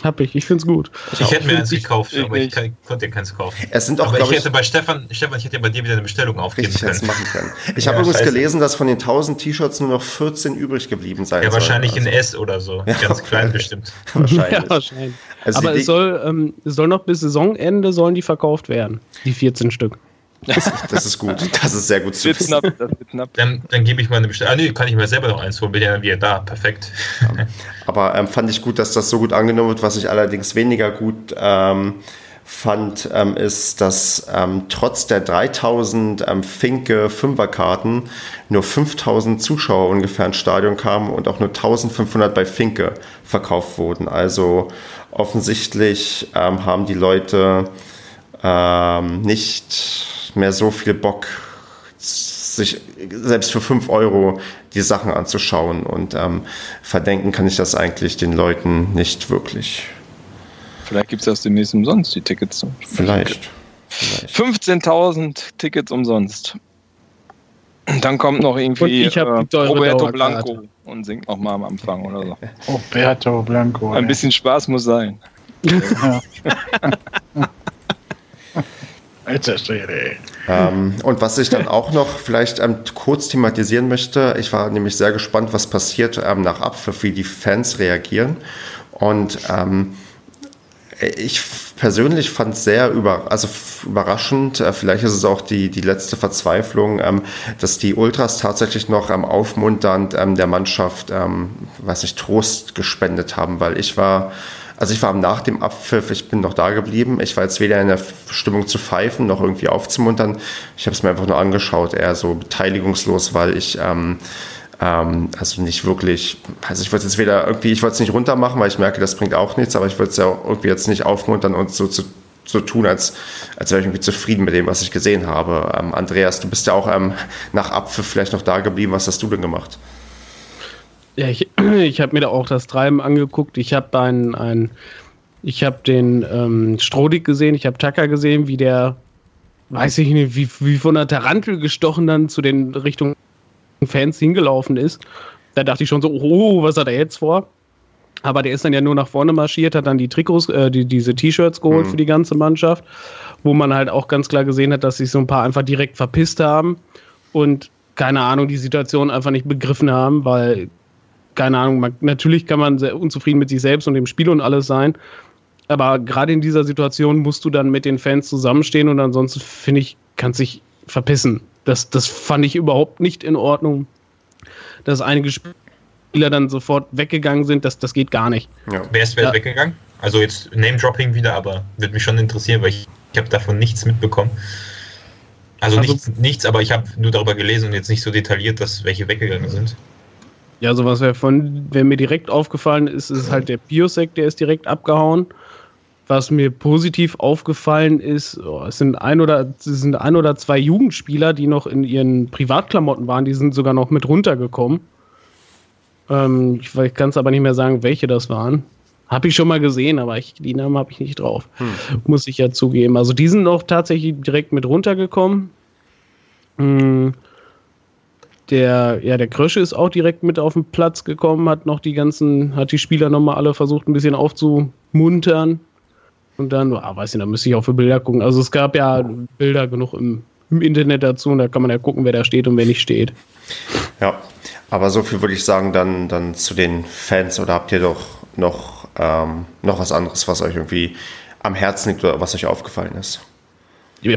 Hab ich, ich find's gut. Ich, ich hätte mir eins gekauft, ich, aber ich, kann, konnte ja keins kaufen. Es sind auch, aber ich hätte bei Stefan, Stefan, ich hätte ja bei dir wieder eine Bestellung aufgeben können. Machen können. Ich ja, habe übrigens gelesen, dass von den 1000 T-Shirts nur noch 14 übrig geblieben sein Ja, wahrscheinlich also. in S oder so. Ja, Ganz klein bestimmt. (laughs) wahrscheinlich. Ja, wahrscheinlich. Also aber es soll, ähm, soll noch bis Saisonende sollen die verkauft werden. Die 14 Stück. Das, das, ist gut. Das ist sehr gut zu wissen. Knapp, das wird knapp. Dann, dann gebe ich mal eine Bestellung. Ah, nee, kann ich mir selber noch eins holen. Bin ja dann wieder da. Perfekt. Ja. Aber ähm, fand ich gut, dass das so gut angenommen wird. Was ich allerdings weniger gut ähm, fand, ähm, ist, dass ähm, trotz der 3000 ähm, Finke Fünferkarten nur 5000 Zuschauer ungefähr ins Stadion kamen und auch nur 1500 bei Finke verkauft wurden. Also offensichtlich ähm, haben die Leute nicht mehr so viel Bock, sich selbst für 5 Euro die Sachen anzuschauen. Und ähm, verdenken kann ich das eigentlich den Leuten nicht wirklich. Vielleicht gibt es das demnächst umsonst, die Tickets. Vielleicht. Vielleicht. 15.000 Tickets umsonst. Dann kommt noch irgendwie äh, Roberto Blanco und singt noch mal am Anfang oder so. Roberto Blanco. Ein bisschen Spaß muss sein. Ja. (laughs) (laughs) Alter Schwede. Ähm, und was ich dann auch noch vielleicht ähm, kurz thematisieren möchte, ich war nämlich sehr gespannt, was passiert ähm, nach Abpfiff, wie die Fans reagieren. Und ähm, ich persönlich fand es sehr über, also überraschend, äh, vielleicht ist es auch die, die letzte Verzweiflung, ähm, dass die Ultras tatsächlich noch ähm, aufmunternd ähm, der Mannschaft, ähm, weiß nicht, Trost gespendet haben, weil ich war also ich war nach dem Abpfiff, ich bin noch da geblieben. Ich war jetzt weder in der Stimmung zu pfeifen noch irgendwie aufzumuntern. Ich habe es mir einfach nur angeschaut, eher so beteiligungslos, weil ich ähm, ähm, also nicht wirklich, also ich wollte jetzt weder irgendwie, ich wollte es nicht runter machen, weil ich merke, das bringt auch nichts, aber ich wollte es ja irgendwie jetzt nicht aufmuntern und so zu so tun, als, als wäre ich irgendwie zufrieden mit dem, was ich gesehen habe. Ähm, Andreas, du bist ja auch ähm, nach Abpfiff vielleicht noch da geblieben. Was hast du denn gemacht? Ja, ich, (clears throat) ich habe mir da auch das Treiben angeguckt. Ich habe ein, ein, ich habe den ähm, Strodig gesehen, ich habe Tucker gesehen, wie der, weiß ich nicht, wie, wie von einer Tarantel gestochen dann zu den Richtung Fans hingelaufen ist. Da dachte ich schon so, oh, was hat er jetzt vor? Aber der ist dann ja nur nach vorne marschiert, hat dann die Trikots, äh, die, diese T-Shirts geholt mhm. für die ganze Mannschaft, wo man halt auch ganz klar gesehen hat, dass sich so ein paar einfach direkt verpisst haben und keine Ahnung, die Situation einfach nicht begriffen haben, weil keine Ahnung, man, natürlich kann man sehr unzufrieden mit sich selbst und dem Spiel und alles sein. Aber gerade in dieser Situation musst du dann mit den Fans zusammenstehen und ansonsten finde ich, kann sich verpissen. Das, das fand ich überhaupt nicht in Ordnung. Dass einige Spieler dann sofort weggegangen sind, das, das geht gar nicht. Ja. Wer ist wer ja. weggegangen? Also jetzt Name-Dropping wieder, aber würde mich schon interessieren, weil ich, ich habe davon nichts mitbekommen. Also, also nichts, nichts, aber ich habe nur darüber gelesen und jetzt nicht so detailliert, dass welche weggegangen sind. Ja, so was wäre von, wer mir direkt aufgefallen ist, ist halt der Biosec, der ist direkt abgehauen. Was mir positiv aufgefallen ist, oh, es sind ein oder es sind ein oder zwei Jugendspieler, die noch in ihren Privatklamotten waren, die sind sogar noch mit runtergekommen. Ähm, ich, ich kann es aber nicht mehr sagen, welche das waren. Habe ich schon mal gesehen, aber ich, die Namen habe ich nicht drauf. Hm. Muss ich ja zugeben. Also die sind noch tatsächlich direkt mit runtergekommen. Hm. Der, ja, der Krösche ist auch direkt mit auf den Platz gekommen, hat noch die ganzen, hat die Spieler nochmal alle versucht, ein bisschen aufzumuntern. Und dann, ah, weiß nicht, da müsste ich auch für Bilder gucken. Also es gab ja Bilder genug im, im Internet dazu und da kann man ja gucken, wer da steht und wer nicht steht. Ja, aber so viel würde ich sagen, dann, dann zu den Fans oder habt ihr doch noch, ähm, noch was anderes, was euch irgendwie am Herzen liegt oder was euch aufgefallen ist?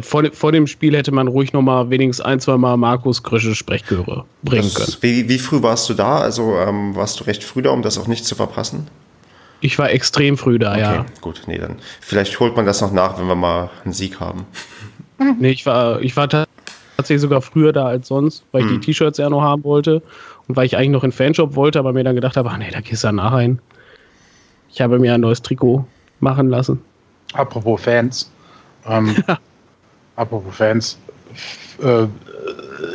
Vor, vor dem Spiel hätte man ruhig noch mal wenigstens ein, zwei Mal Markus Krösche Sprechchöre bringen das, können. Wie, wie, früh warst du da? Also ähm, warst du recht früh da, um das auch nicht zu verpassen? Ich war extrem früh da, okay, ja. Gut, nee, dann vielleicht holt man das noch nach, wenn wir mal einen Sieg haben. (laughs) Nee, ich war, ich war tatsächlich sogar früher da als sonst, weil ich hm. die T-Shirts ja noch haben wollte und weil ich eigentlich noch in Fanshop wollte, aber mir dann gedacht habe, ach nee, da gehst du danach ein. Ich habe mir ein neues Trikot machen lassen. Apropos Fans. Ähm, (laughs) apropos Fans. Äh,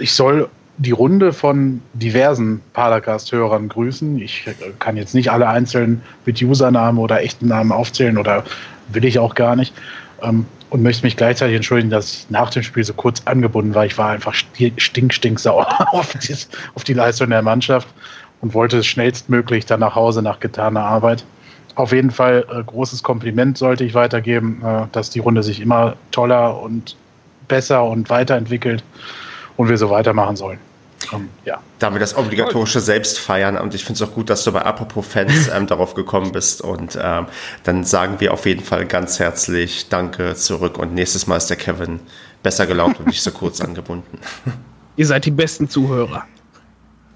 ich soll die Runde von diversen Padercast-Hörern grüßen. Ich kann jetzt nicht alle einzeln mit Username oder echten Namen aufzählen oder will ich auch gar nicht. Ähm, und möchte mich gleichzeitig entschuldigen, dass ich nach dem Spiel so kurz angebunden war. Ich war einfach stink, stink sauer (laughs) auf, die, Leistung der Mannschaft und wollte schnellstmöglich dann nach Hause nach getaner Arbeit. Auf jeden Fall äh, großes Kompliment sollte ich weitergeben, äh, dass die Runde sich immer toller und besser und weiterentwickelt und wir so weitermachen sollen. Um, ja. Da wir das obligatorische selbst feiern und ich finde es auch gut, dass du bei Apropos Fans (laughs) ähm, darauf gekommen bist und ähm, dann sagen wir auf jeden Fall ganz herzlich Danke zurück und nächstes Mal ist der Kevin besser gelaunt und nicht so kurz (laughs) angebunden. Ihr seid die besten Zuhörer.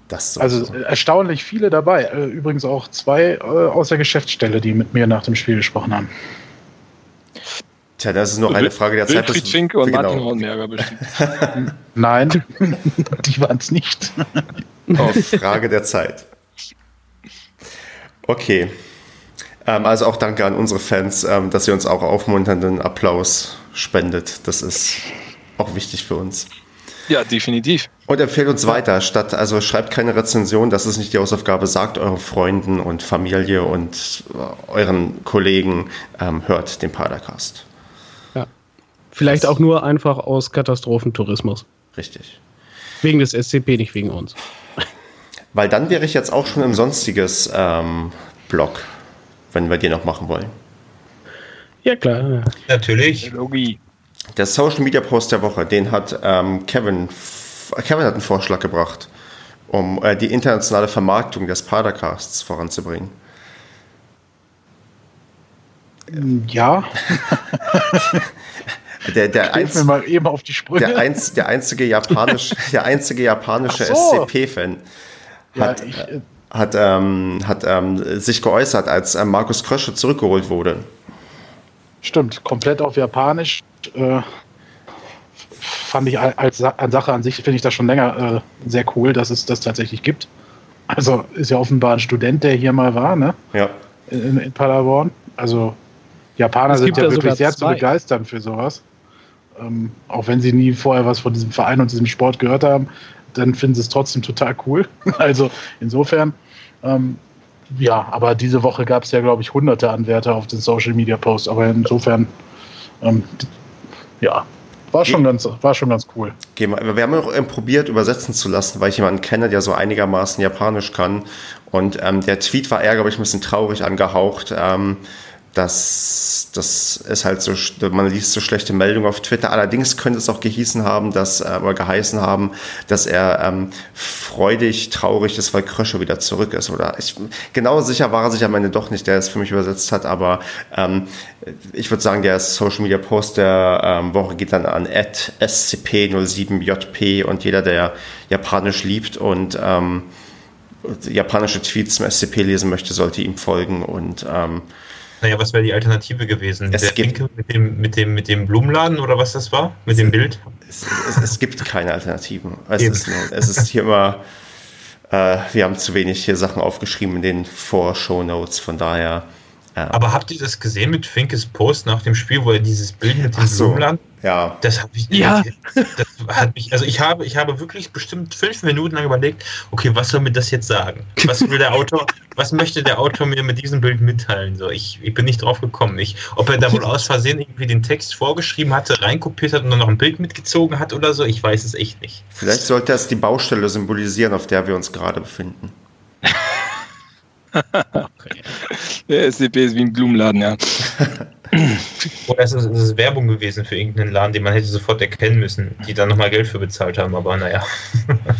Das also so. erstaunlich viele dabei. Äh, übrigens auch zwei äh, aus der Geschäftsstelle, die mit mir nach dem Spiel gesprochen haben. Tja, das ist nur eine Frage der Zeit. Wilfried Finke und genau. Martin Hornberger bestimmt. (laughs) Nein, (laughs) die waren es nicht. (laughs) oh, Frage der Zeit. Okay. Ähm, also auch danke an unsere Fans, ähm, dass ihr uns auch aufmunternden Applaus spendet. Das ist auch wichtig für uns. Ja, definitiv. Und empfehlt uns weiter, statt, also schreibt keine Rezension, das ist nicht die Hausaufgabe, sagt euren Freunden und Familie und äh, euren Kollegen, ähm, hört den Padercast. Vielleicht das auch nur einfach aus Katastrophentourismus. Richtig. Wegen des SCP, nicht wegen uns. Weil dann wäre ich jetzt auch schon im sonstiges ähm, Blog, wenn wir den noch machen wollen. Ja, klar. Natürlich. Logi. Der Social Media Post der Woche, den hat ähm, Kevin. Kevin hat einen Vorschlag gebracht, um äh, die internationale Vermarktung des Padercasts voranzubringen. Ja. (laughs) (laughs) der, der, einz mir mal eben auf die Sprünge. Der, einz der einzige japanisch, (laughs) der einzige japanische so. SCP-Fan hat, ja, ich, äh, hat, ähm, hat ähm, sich geäußert, als ähm, Markus Krösche zurückgeholt wurde. Stimmt, komplett auf Japanisch. Äh, fand ich als Sache an sich, finde ich das schon länger äh, sehr cool, dass es das tatsächlich gibt. Also ist ja offenbar ein Student, der hier mal war, ne? Ja. In, in Paderborn. Also Japaner sind ja wirklich sehr zwei. zu begeistern für sowas. Ähm, auch wenn sie nie vorher was von diesem Verein und diesem Sport gehört haben, dann finden sie es trotzdem total cool. (laughs) also insofern, ähm, ja, aber diese Woche gab es ja, glaube ich, hunderte Anwärter auf den Social Media Post. Aber insofern, ähm, ja, war schon, ganz, war schon ganz cool. Okay, wir haben auch probiert, übersetzen zu lassen, weil ich jemanden kenne, der so einigermaßen Japanisch kann. Und ähm, der Tweet war eher, glaube ich, ein bisschen traurig angehaucht. Ähm, das, das ist halt so, man liest so schlechte Meldungen auf Twitter. Allerdings könnte es auch gehießen haben, dass, äh, oder geheißen haben, dass er ähm, freudig traurig ist, weil Krösche wieder zurück ist. Oder ich, genau sicher war er sich am Ende doch nicht, der es für mich übersetzt hat, aber ähm, ich würde sagen, der Social Media Post der ähm, Woche geht dann an scp07jp und jeder, der Japanisch liebt und ähm, japanische Tweets zum SCP lesen möchte, sollte ihm folgen und ähm, naja, was wäre die Alternative gewesen? Es der gibt, mit dem, mit, dem, mit dem Blumenladen oder was das war? Mit dem Bild? Es, es, es gibt keine Alternativen. Es, ist, es ist hier immer, äh, wir haben zu wenig hier Sachen aufgeschrieben in den Vor-Show-Notes, von daher. Ähm, Aber habt ihr das gesehen mit Finkes Post nach dem Spiel, wo er dieses Bild mit dem so. Blumenladen ja. Das habe ich. Ja. Das hat mich, also ich habe, ich habe wirklich bestimmt fünf Minuten lang überlegt, okay, was soll mir das jetzt sagen? Was will der Autor, (laughs) was möchte der Autor mir mit diesem Bild mitteilen? So, ich, ich bin nicht drauf gekommen. Ich, ob er da wohl aus Versehen irgendwie den Text vorgeschrieben hatte, reinkopiert hat und dann noch ein Bild mitgezogen hat oder so, ich weiß es echt nicht. Vielleicht sollte das die Baustelle symbolisieren, auf der wir uns gerade befinden. Okay. Der SCP ist wie ein Blumenladen, ja. (laughs) Oder es ist, es ist Werbung gewesen für irgendeinen Laden, den man hätte sofort erkennen müssen, die dann nochmal Geld für bezahlt haben, aber naja.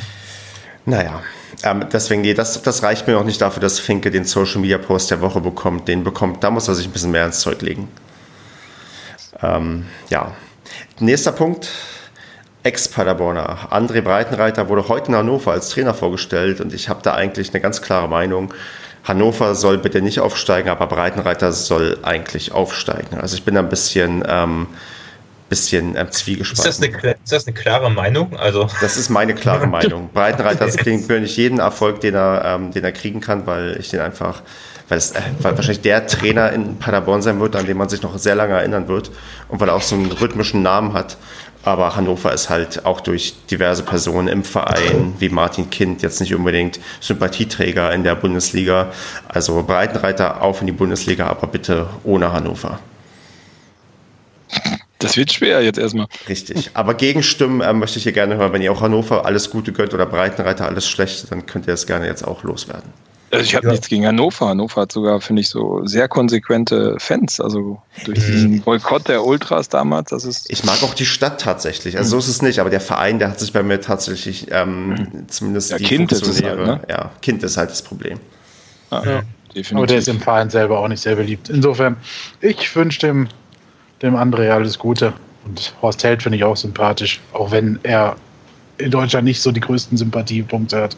(laughs) naja, ähm, deswegen, nee, das, das reicht mir auch nicht dafür, dass Finke den Social Media Post der Woche bekommt. Den bekommt, da muss er sich ein bisschen mehr ins Zeug legen. Ähm, ja. Nächster Punkt. Ex-Paderborner. André Breitenreiter wurde heute in Hannover als Trainer vorgestellt und ich habe da eigentlich eine ganz klare Meinung. Hannover soll bitte nicht aufsteigen, aber Breitenreiter soll eigentlich aufsteigen. Also ich bin da ein bisschen, ähm, bisschen ähm, zwiegespalten. Ist das, eine, ist das eine klare Meinung? Also (laughs) das ist meine klare Meinung. (laughs) Breitenreiter klingt ich jeden Erfolg, den er, ähm, den er kriegen kann, weil ich den einfach, weil es äh, weil wahrscheinlich der Trainer in Paderborn sein wird, an den man sich noch sehr lange erinnern wird und weil er auch so einen rhythmischen Namen hat. Aber Hannover ist halt auch durch diverse Personen im Verein, wie Martin Kind, jetzt nicht unbedingt Sympathieträger in der Bundesliga. Also Breitenreiter auf in die Bundesliga, aber bitte ohne Hannover. Das wird schwer jetzt erstmal. Richtig. Aber Gegenstimmen äh, möchte ich hier gerne hören. Wenn ihr auch Hannover alles Gute gönnt oder Breitenreiter alles Schlechte, dann könnt ihr es gerne jetzt auch loswerden. Also ich habe ja. nichts gegen Hannover. Hannover hat sogar, finde ich, so sehr konsequente Fans. Also durch mhm. diesen Boykott der Ultras damals, das ist. Ich mag auch die Stadt tatsächlich. Also so ist es nicht, aber der Verein, der hat sich bei mir tatsächlich ähm, mhm. zumindest ja, die kind Funktionäre. Ist halt, ne? Ja, Kind ist halt das Problem. Ah, ja. Definitiv. Aber der ist im Verein selber auch nicht sehr beliebt. Insofern, ich wünsche dem, dem André alles Gute. Und Horst Held finde ich auch sympathisch, auch wenn er in Deutschland nicht so die größten Sympathiepunkte hat.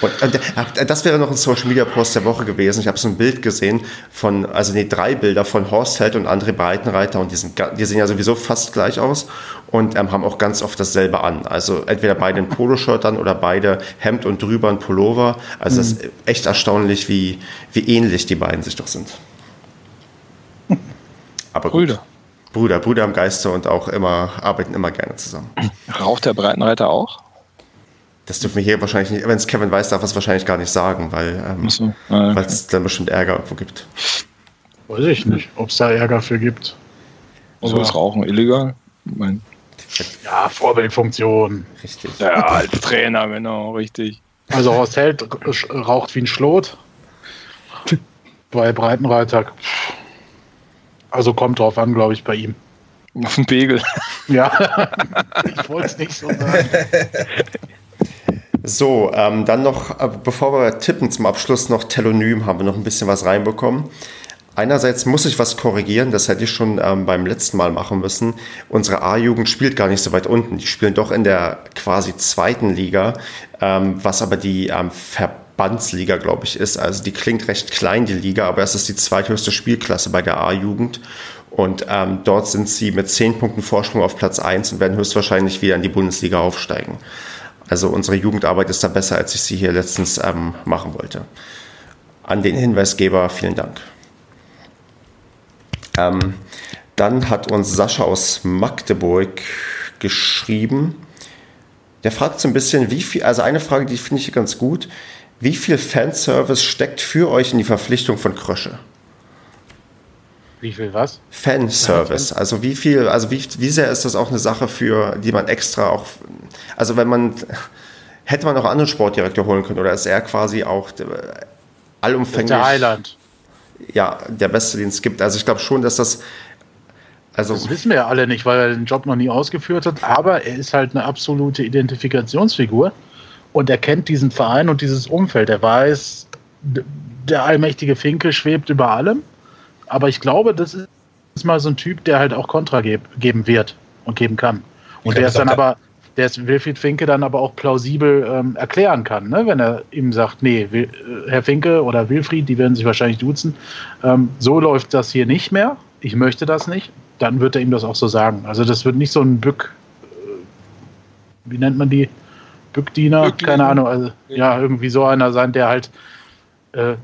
Und, äh, das wäre noch ein Social Media Post der Woche gewesen. Ich habe so ein Bild gesehen von, also nee, drei Bilder von Horst Held und André Breitenreiter und die, sind, die sehen ja sowieso fast gleich aus und ähm, haben auch ganz oft dasselbe an. Also entweder beide ein Poloshirt dann oder beide Hemd und drüber ein Pullover. Also mhm. das ist echt erstaunlich, wie, wie ähnlich die beiden sich doch sind. Aber Brüder. Gut. Brüder, Brüder im Geiste und auch immer, arbeiten immer gerne zusammen. Raucht der Breitenreiter auch? Das dürfen wir hier wahrscheinlich nicht, wenn es Kevin weiß, darf er es wahrscheinlich gar nicht sagen, weil ähm, so. ah, okay. es dann bestimmt Ärger irgendwo gibt. Weiß ich nicht, ob es da Ärger für gibt. Also ist Rauchen illegal? Mein ja, Vorbildfunktion. Richtig. Ja, als Trainer, genau, richtig. Also Horst Held raucht wie ein Schlot. Bei Breitenreiter. Also kommt drauf an, glaube ich, bei ihm. Auf den Pegel. Ja, (laughs) ich wollte es nicht so sagen. (laughs) So, ähm, dann noch, äh, bevor wir tippen zum Abschluss, noch Telonym haben wir noch ein bisschen was reinbekommen. Einerseits muss ich was korrigieren, das hätte ich schon ähm, beim letzten Mal machen müssen. Unsere A-Jugend spielt gar nicht so weit unten. Die spielen doch in der quasi zweiten Liga, ähm, was aber die ähm, Verbandsliga, glaube ich, ist. Also die klingt recht klein, die Liga, aber es ist die zweithöchste Spielklasse bei der A-Jugend. Und ähm, dort sind sie mit zehn Punkten Vorsprung auf Platz 1 und werden höchstwahrscheinlich wieder in die Bundesliga aufsteigen. Also unsere Jugendarbeit ist da besser, als ich sie hier letztens ähm, machen wollte. An den Hinweisgeber vielen Dank. Ähm, dann hat uns Sascha aus Magdeburg geschrieben. Der fragt so ein bisschen, wie viel, also eine Frage, die finde ich ganz gut. Wie viel Fanservice steckt für euch in die Verpflichtung von Krösche? Wie viel was? Fanservice. Also wie viel, also wie, wie sehr ist das auch eine Sache für, die man extra auch, also wenn man, hätte man auch einen anderen Sportdirektor holen können oder ist er quasi auch allumfänglich? Der Highland. Ja, der Beste, den es gibt. Also ich glaube schon, dass das also das wissen wir ja alle nicht, weil er den Job noch nie ausgeführt hat, aber er ist halt eine absolute Identifikationsfigur und er kennt diesen Verein und dieses Umfeld. Er weiß, der allmächtige Finke schwebt über allem aber ich glaube, das ist mal so ein Typ, der halt auch Kontra geb geben wird und geben kann. Und der ist dann aber, der ist Wilfried Finke dann aber auch plausibel ähm, erklären kann, ne? wenn er ihm sagt, nee, Will, äh, Herr Finke oder Wilfried, die werden sich wahrscheinlich duzen, ähm, so läuft das hier nicht mehr, ich möchte das nicht, dann wird er ihm das auch so sagen. Also das wird nicht so ein Bück, äh, wie nennt man die? Bückdiener, keine Ahnung, also ja, irgendwie so einer sein, der halt äh,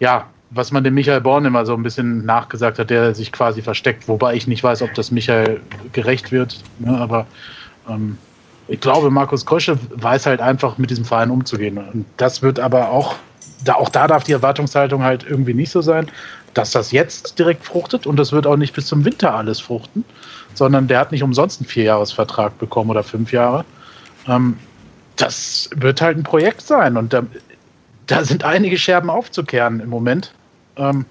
ja, was man dem Michael Born immer so ein bisschen nachgesagt hat, der sich quasi versteckt, wobei ich nicht weiß, ob das Michael gerecht wird. Ne? Aber ähm, ich glaube, Markus Krösche weiß halt einfach mit diesem Verein umzugehen. Und das wird aber auch, da, auch da darf die Erwartungshaltung halt irgendwie nicht so sein, dass das jetzt direkt fruchtet und das wird auch nicht bis zum Winter alles fruchten, sondern der hat nicht umsonst einen Vierjahresvertrag bekommen oder fünf Jahre. Ähm, das wird halt ein Projekt sein und da, da sind einige Scherben aufzukehren im Moment. Ähm,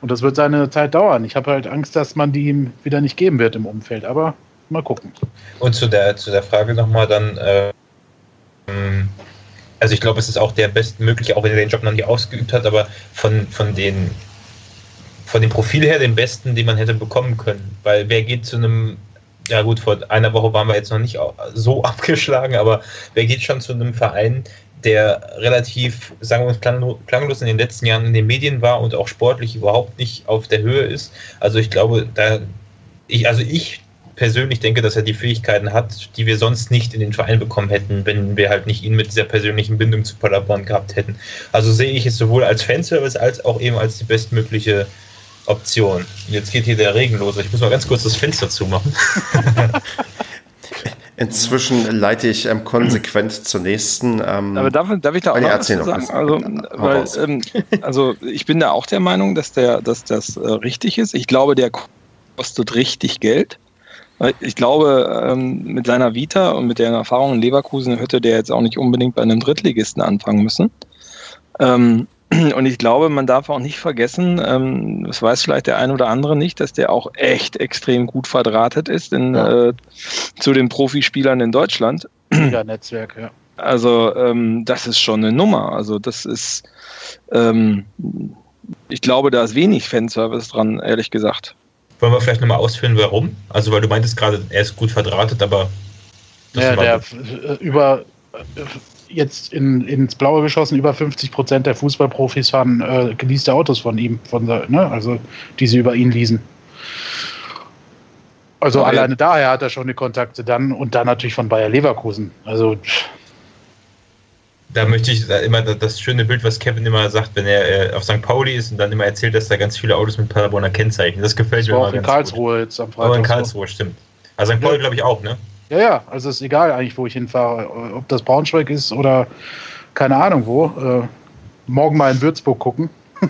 Und das wird seine Zeit dauern. Ich habe halt Angst, dass man die ihm wieder nicht geben wird im Umfeld. Aber mal gucken. Und zu der, zu der Frage nochmal dann, äh, also ich glaube, es ist auch der bestmögliche, auch wenn er den Job noch nicht ausgeübt hat, aber von, von den von dem Profil her den besten, den man hätte bekommen können. Weil wer geht zu einem, ja gut, vor einer Woche waren wir jetzt noch nicht so (laughs) abgeschlagen, aber wer geht schon zu einem Verein, der relativ, sagen wir uns, klanglos in den letzten Jahren in den Medien war und auch sportlich überhaupt nicht auf der Höhe ist. Also ich glaube, da ich, also ich persönlich denke, dass er die Fähigkeiten hat, die wir sonst nicht in den Verein bekommen hätten, wenn wir halt nicht ihn mit dieser persönlichen Bindung zu Paderborn gehabt hätten. Also sehe ich es sowohl als Fanservice als auch eben als die bestmögliche Option. Jetzt geht hier der Regen los. Ich muss mal ganz kurz das Fenster zumachen. (laughs) (laughs) Inzwischen leite ich ähm, konsequent zur nächsten. Ähm, Aber darf, darf ich da auch noch was sagen? Also, weil, ähm, also ich bin da auch der Meinung, dass, der, dass das äh, richtig ist. Ich glaube, der kostet richtig Geld. Ich glaube, ähm, mit seiner Vita und mit der Erfahrung in Leverkusen hätte der jetzt auch nicht unbedingt bei einem Drittligisten anfangen müssen. Ähm, (clears throat) und ich glaube, man darf auch nicht vergessen, ähm, das weiß vielleicht der ein oder andere nicht, dass der auch echt extrem gut verdrahtet ist in, ja. äh, zu den Profispielern in Deutschland. (clears throat) Ja, Netzwerk, ja. Also ähm, das ist schon eine Nummer. Also das ist, ähm, ich glaube, da ist wenig Fanservice dran, ehrlich gesagt. Wollen wir vielleicht nochmal ausführen, warum? Also weil du meintest gerade, er ist gut verdrahtet, aber... Ja, der äh, über jetzt in, ins Blaue geschossen, über 50 Prozent der Fußballprofis fahren äh, geleaste Autos von ihm, von, ne? also die sie über ihn leasen. Also ja, alleine daher hat er schon die Kontakte dann und dann natürlich von Bayer Leverkusen. Also da möchte ich immer das schöne Bild, was Kevin immer sagt, wenn er äh, auf St. Pauli ist und dann immer erzählt, dass da ganz viele Autos mit Paderborner Kennzeichen. Das gefällt das mir immer auch in Karlsruhe gut. jetzt am Freitag. Aber in Karlsruhe, stimmt. Also St. Pauli, ja. glaube ich, auch, ne? Ja, ja, also ist egal eigentlich, wo ich hinfahre. Ob das Braunschweig ist oder keine Ahnung wo. Äh, morgen mal in Würzburg gucken. (laughs)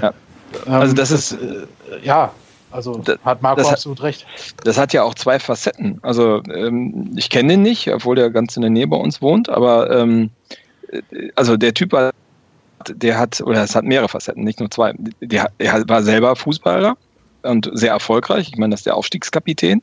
ja. (laughs) Also das ist äh, ja, also das, hat Marco absolut recht. Das hat ja auch zwei Facetten. Also ähm, ich kenne ihn nicht, obwohl der ganz in der Nähe bei uns wohnt, aber ähm, äh, also der Typ war, der hat, oder es hat mehrere Facetten, nicht nur zwei. Der, er war selber Fußballer und sehr erfolgreich. Ich meine, das ist der Aufstiegskapitän.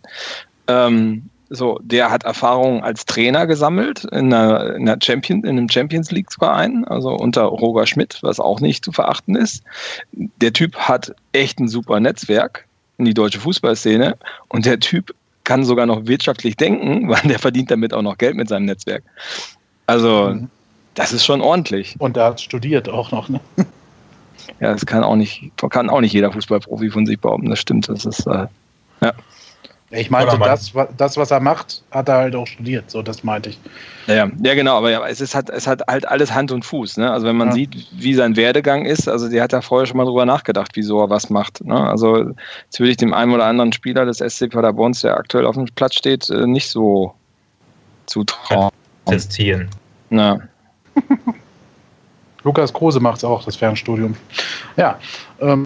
Ähm, so, der hat Erfahrung als Trainer gesammelt in, einer, in, einer Champion, in einem Champions League Verein, also unter Roger Schmidt, was auch nicht zu verachten ist. Der Typ hat echt ein super Netzwerk in die deutsche Fußballszene und der Typ kann sogar noch wirtschaftlich denken, (laughs) weil der verdient damit auch noch Geld mit seinem Netzwerk. Also, mhm. das ist schon ordentlich. Und er hat studiert auch noch, ne? Ja, das kann auch nicht, kann auch nicht jeder Fußballprofi von sich behaupten, das stimmt. Das ist, äh, ja. Ich meinte, das, das, was er macht, hat er halt auch studiert, so das meinte ich. Ja, ja genau, aber ja, es, ist halt, es hat halt alles Hand und Fuß. Ne? Also wenn man ja. sieht, wie sein Werdegang ist, also der hat ja vorher schon mal drüber nachgedacht, wieso er was macht. Ne? Also jetzt würde ich dem einen oder anderen Spieler des SC Paderborns, der aktuell auf dem Platz steht, äh, nicht so zutrauen. Testieren. Na. (laughs) Lukas Kruse macht es auch, das Fernstudium. Ja. Ähm,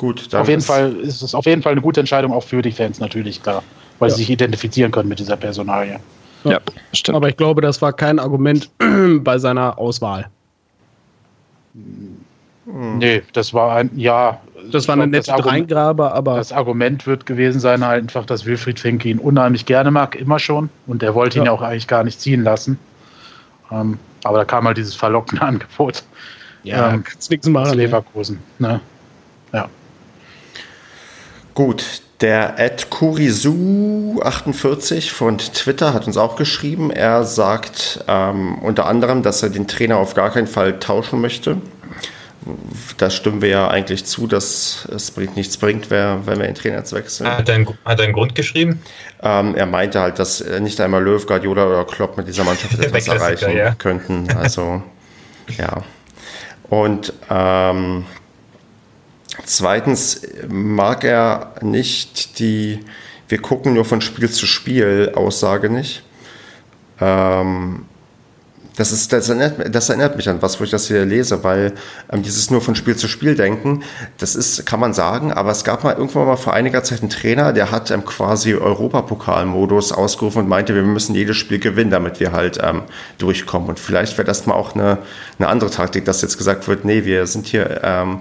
Gut, auf jeden Fall ist es auf jeden Fall eine gute Entscheidung auch für die Fans natürlich klar, weil ja. sie sich identifizieren können mit dieser Personalie. Ja, ja, stimmt. Aber ich glaube, das war kein Argument (clears throat) bei seiner Auswahl. Hm. Nee, das war ein, ja. Das war eine nette Reingrabe, aber. Das Argument wird gewesen sein, halt einfach, dass Wilfried Finke ihn unheimlich gerne mag, immer schon. Und er wollte ja. ihn auch eigentlich gar nicht ziehen lassen. Ähm, aber da kam halt dieses verlockende (laughs) Angebot. Ja, ähm, kannst nichts machen. Leverkusen. Ne? Ja. Gut, der Ed Kurisu48 von Twitter hat uns auch geschrieben. Er sagt ähm, unter anderem, dass er den Trainer auf gar keinen Fall tauschen möchte. Da stimmen wir ja eigentlich zu, dass es nichts bringt, wenn wir den Trainer jetzt wechseln. Hat er einen, hat er einen Grund geschrieben? Ähm, er meinte halt, dass nicht einmal Löw, Guardiola oder Klopp mit dieser Mannschaft (laughs) etwas erreichen ja. könnten. Also, ja. Und ähm, Zweitens mag er nicht die wir gucken nur von Spiel zu Spiel Aussage nicht. Ähm, Das, ist, das, erinnert, das erinnert mich an was, wo ich das hier lese, weil ähm, dieses nur von Spiel zu Spiel denken, das ist, kann man sagen, aber es gab mal irgendwann mal vor einiger Zeit einen Trainer, der hat ähm, quasi Europapokalmodus ausgerufen und meinte, wir müssen jedes Spiel gewinnen, damit wir halt ähm, durchkommen. Und vielleicht wäre das mal auch eine, eine andere Taktik, dass jetzt gesagt wird, nee, wir sind hier ähm,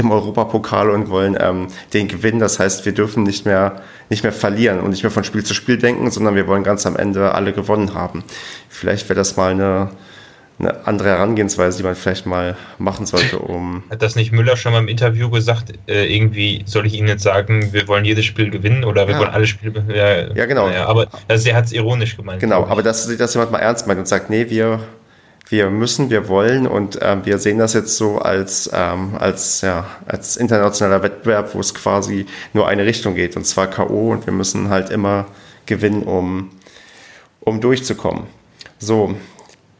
im Europapokal und wollen ähm, den gewinnen. Das heißt, wir dürfen nicht mehr, nicht mehr verlieren und nicht mehr von Spiel zu Spiel denken, sondern wir wollen ganz am Ende alle gewonnen haben. Vielleicht wäre das mal eine, eine andere Herangehensweise, die man vielleicht mal machen sollte, um. (laughs) Hat das nicht Müller schon mal im Interview gesagt? Äh, irgendwie soll ich Ihnen jetzt sagen, wir wollen jedes Spiel gewinnen oder wir ja. wollen alle Spiele. Ja, ja genau. Ja, aber also er hat es ironisch gemeint. Genau, aber dass, dass jemand mal ernst meint und sagt, nee, wir wir müssen, wir wollen und äh, wir sehen das jetzt so als, ähm, als, ja, als internationaler Wettbewerb, wo es quasi nur eine Richtung geht und zwar K.O. und wir müssen halt immer gewinnen, um, um durchzukommen. So,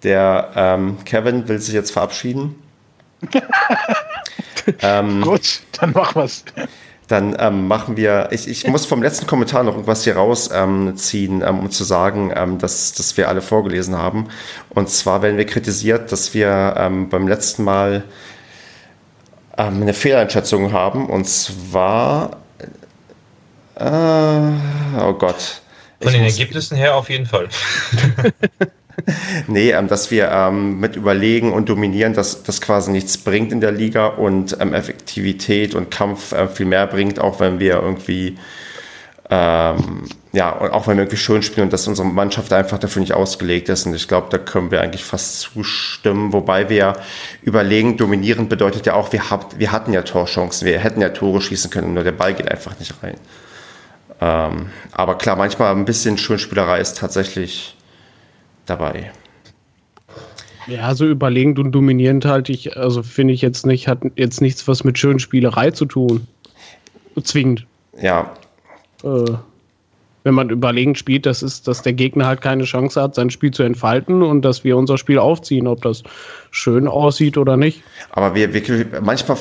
der ähm, Kevin will sich jetzt verabschieden. (laughs) ähm, Gut, dann machen wir's. Dann ähm, machen wir, ich, ich muss vom letzten Kommentar noch irgendwas hier rausziehen, ähm, um zu sagen, ähm, dass, dass wir alle vorgelesen haben. Und zwar werden wir kritisiert, dass wir ähm, beim letzten Mal ähm, eine Fehleinschätzung haben. Und zwar, äh, oh Gott. Von den Ergebnissen her auf jeden Fall. (laughs) (laughs) (laughs) nee, ähm, dass wir ähm, mit überlegen und dominieren, dass das quasi nichts bringt in der Liga und ähm, Effektivität und Kampf äh, viel mehr bringt, auch wenn wir irgendwie ähm, ja, und auch wenn wir irgendwie schön spielen und dass unsere Mannschaft einfach dafür nicht ausgelegt ist. Und ich glaube, da können wir eigentlich fast zustimmen. Wobei wir überlegen, dominierend bedeutet ja auch, wir, hab, wir hatten ja Torchancen, wir hätten ja Tore schießen können, nur der Ball geht einfach nicht rein. Ähm, aber klar, manchmal ein bisschen Schönspielerei ist tatsächlich dabei. Ja, also überlegend und dominierend halte ich, also finde ich jetzt nicht, hat jetzt nichts was mit Schönspielerei zu tun. Zwingend. Ja. Äh, wenn man überlegend spielt, das ist, dass der Gegner halt keine Chance hat, sein Spiel zu entfalten und dass wir unser Spiel aufziehen, ob das schön aussieht oder nicht. Aber wir, wir manchmal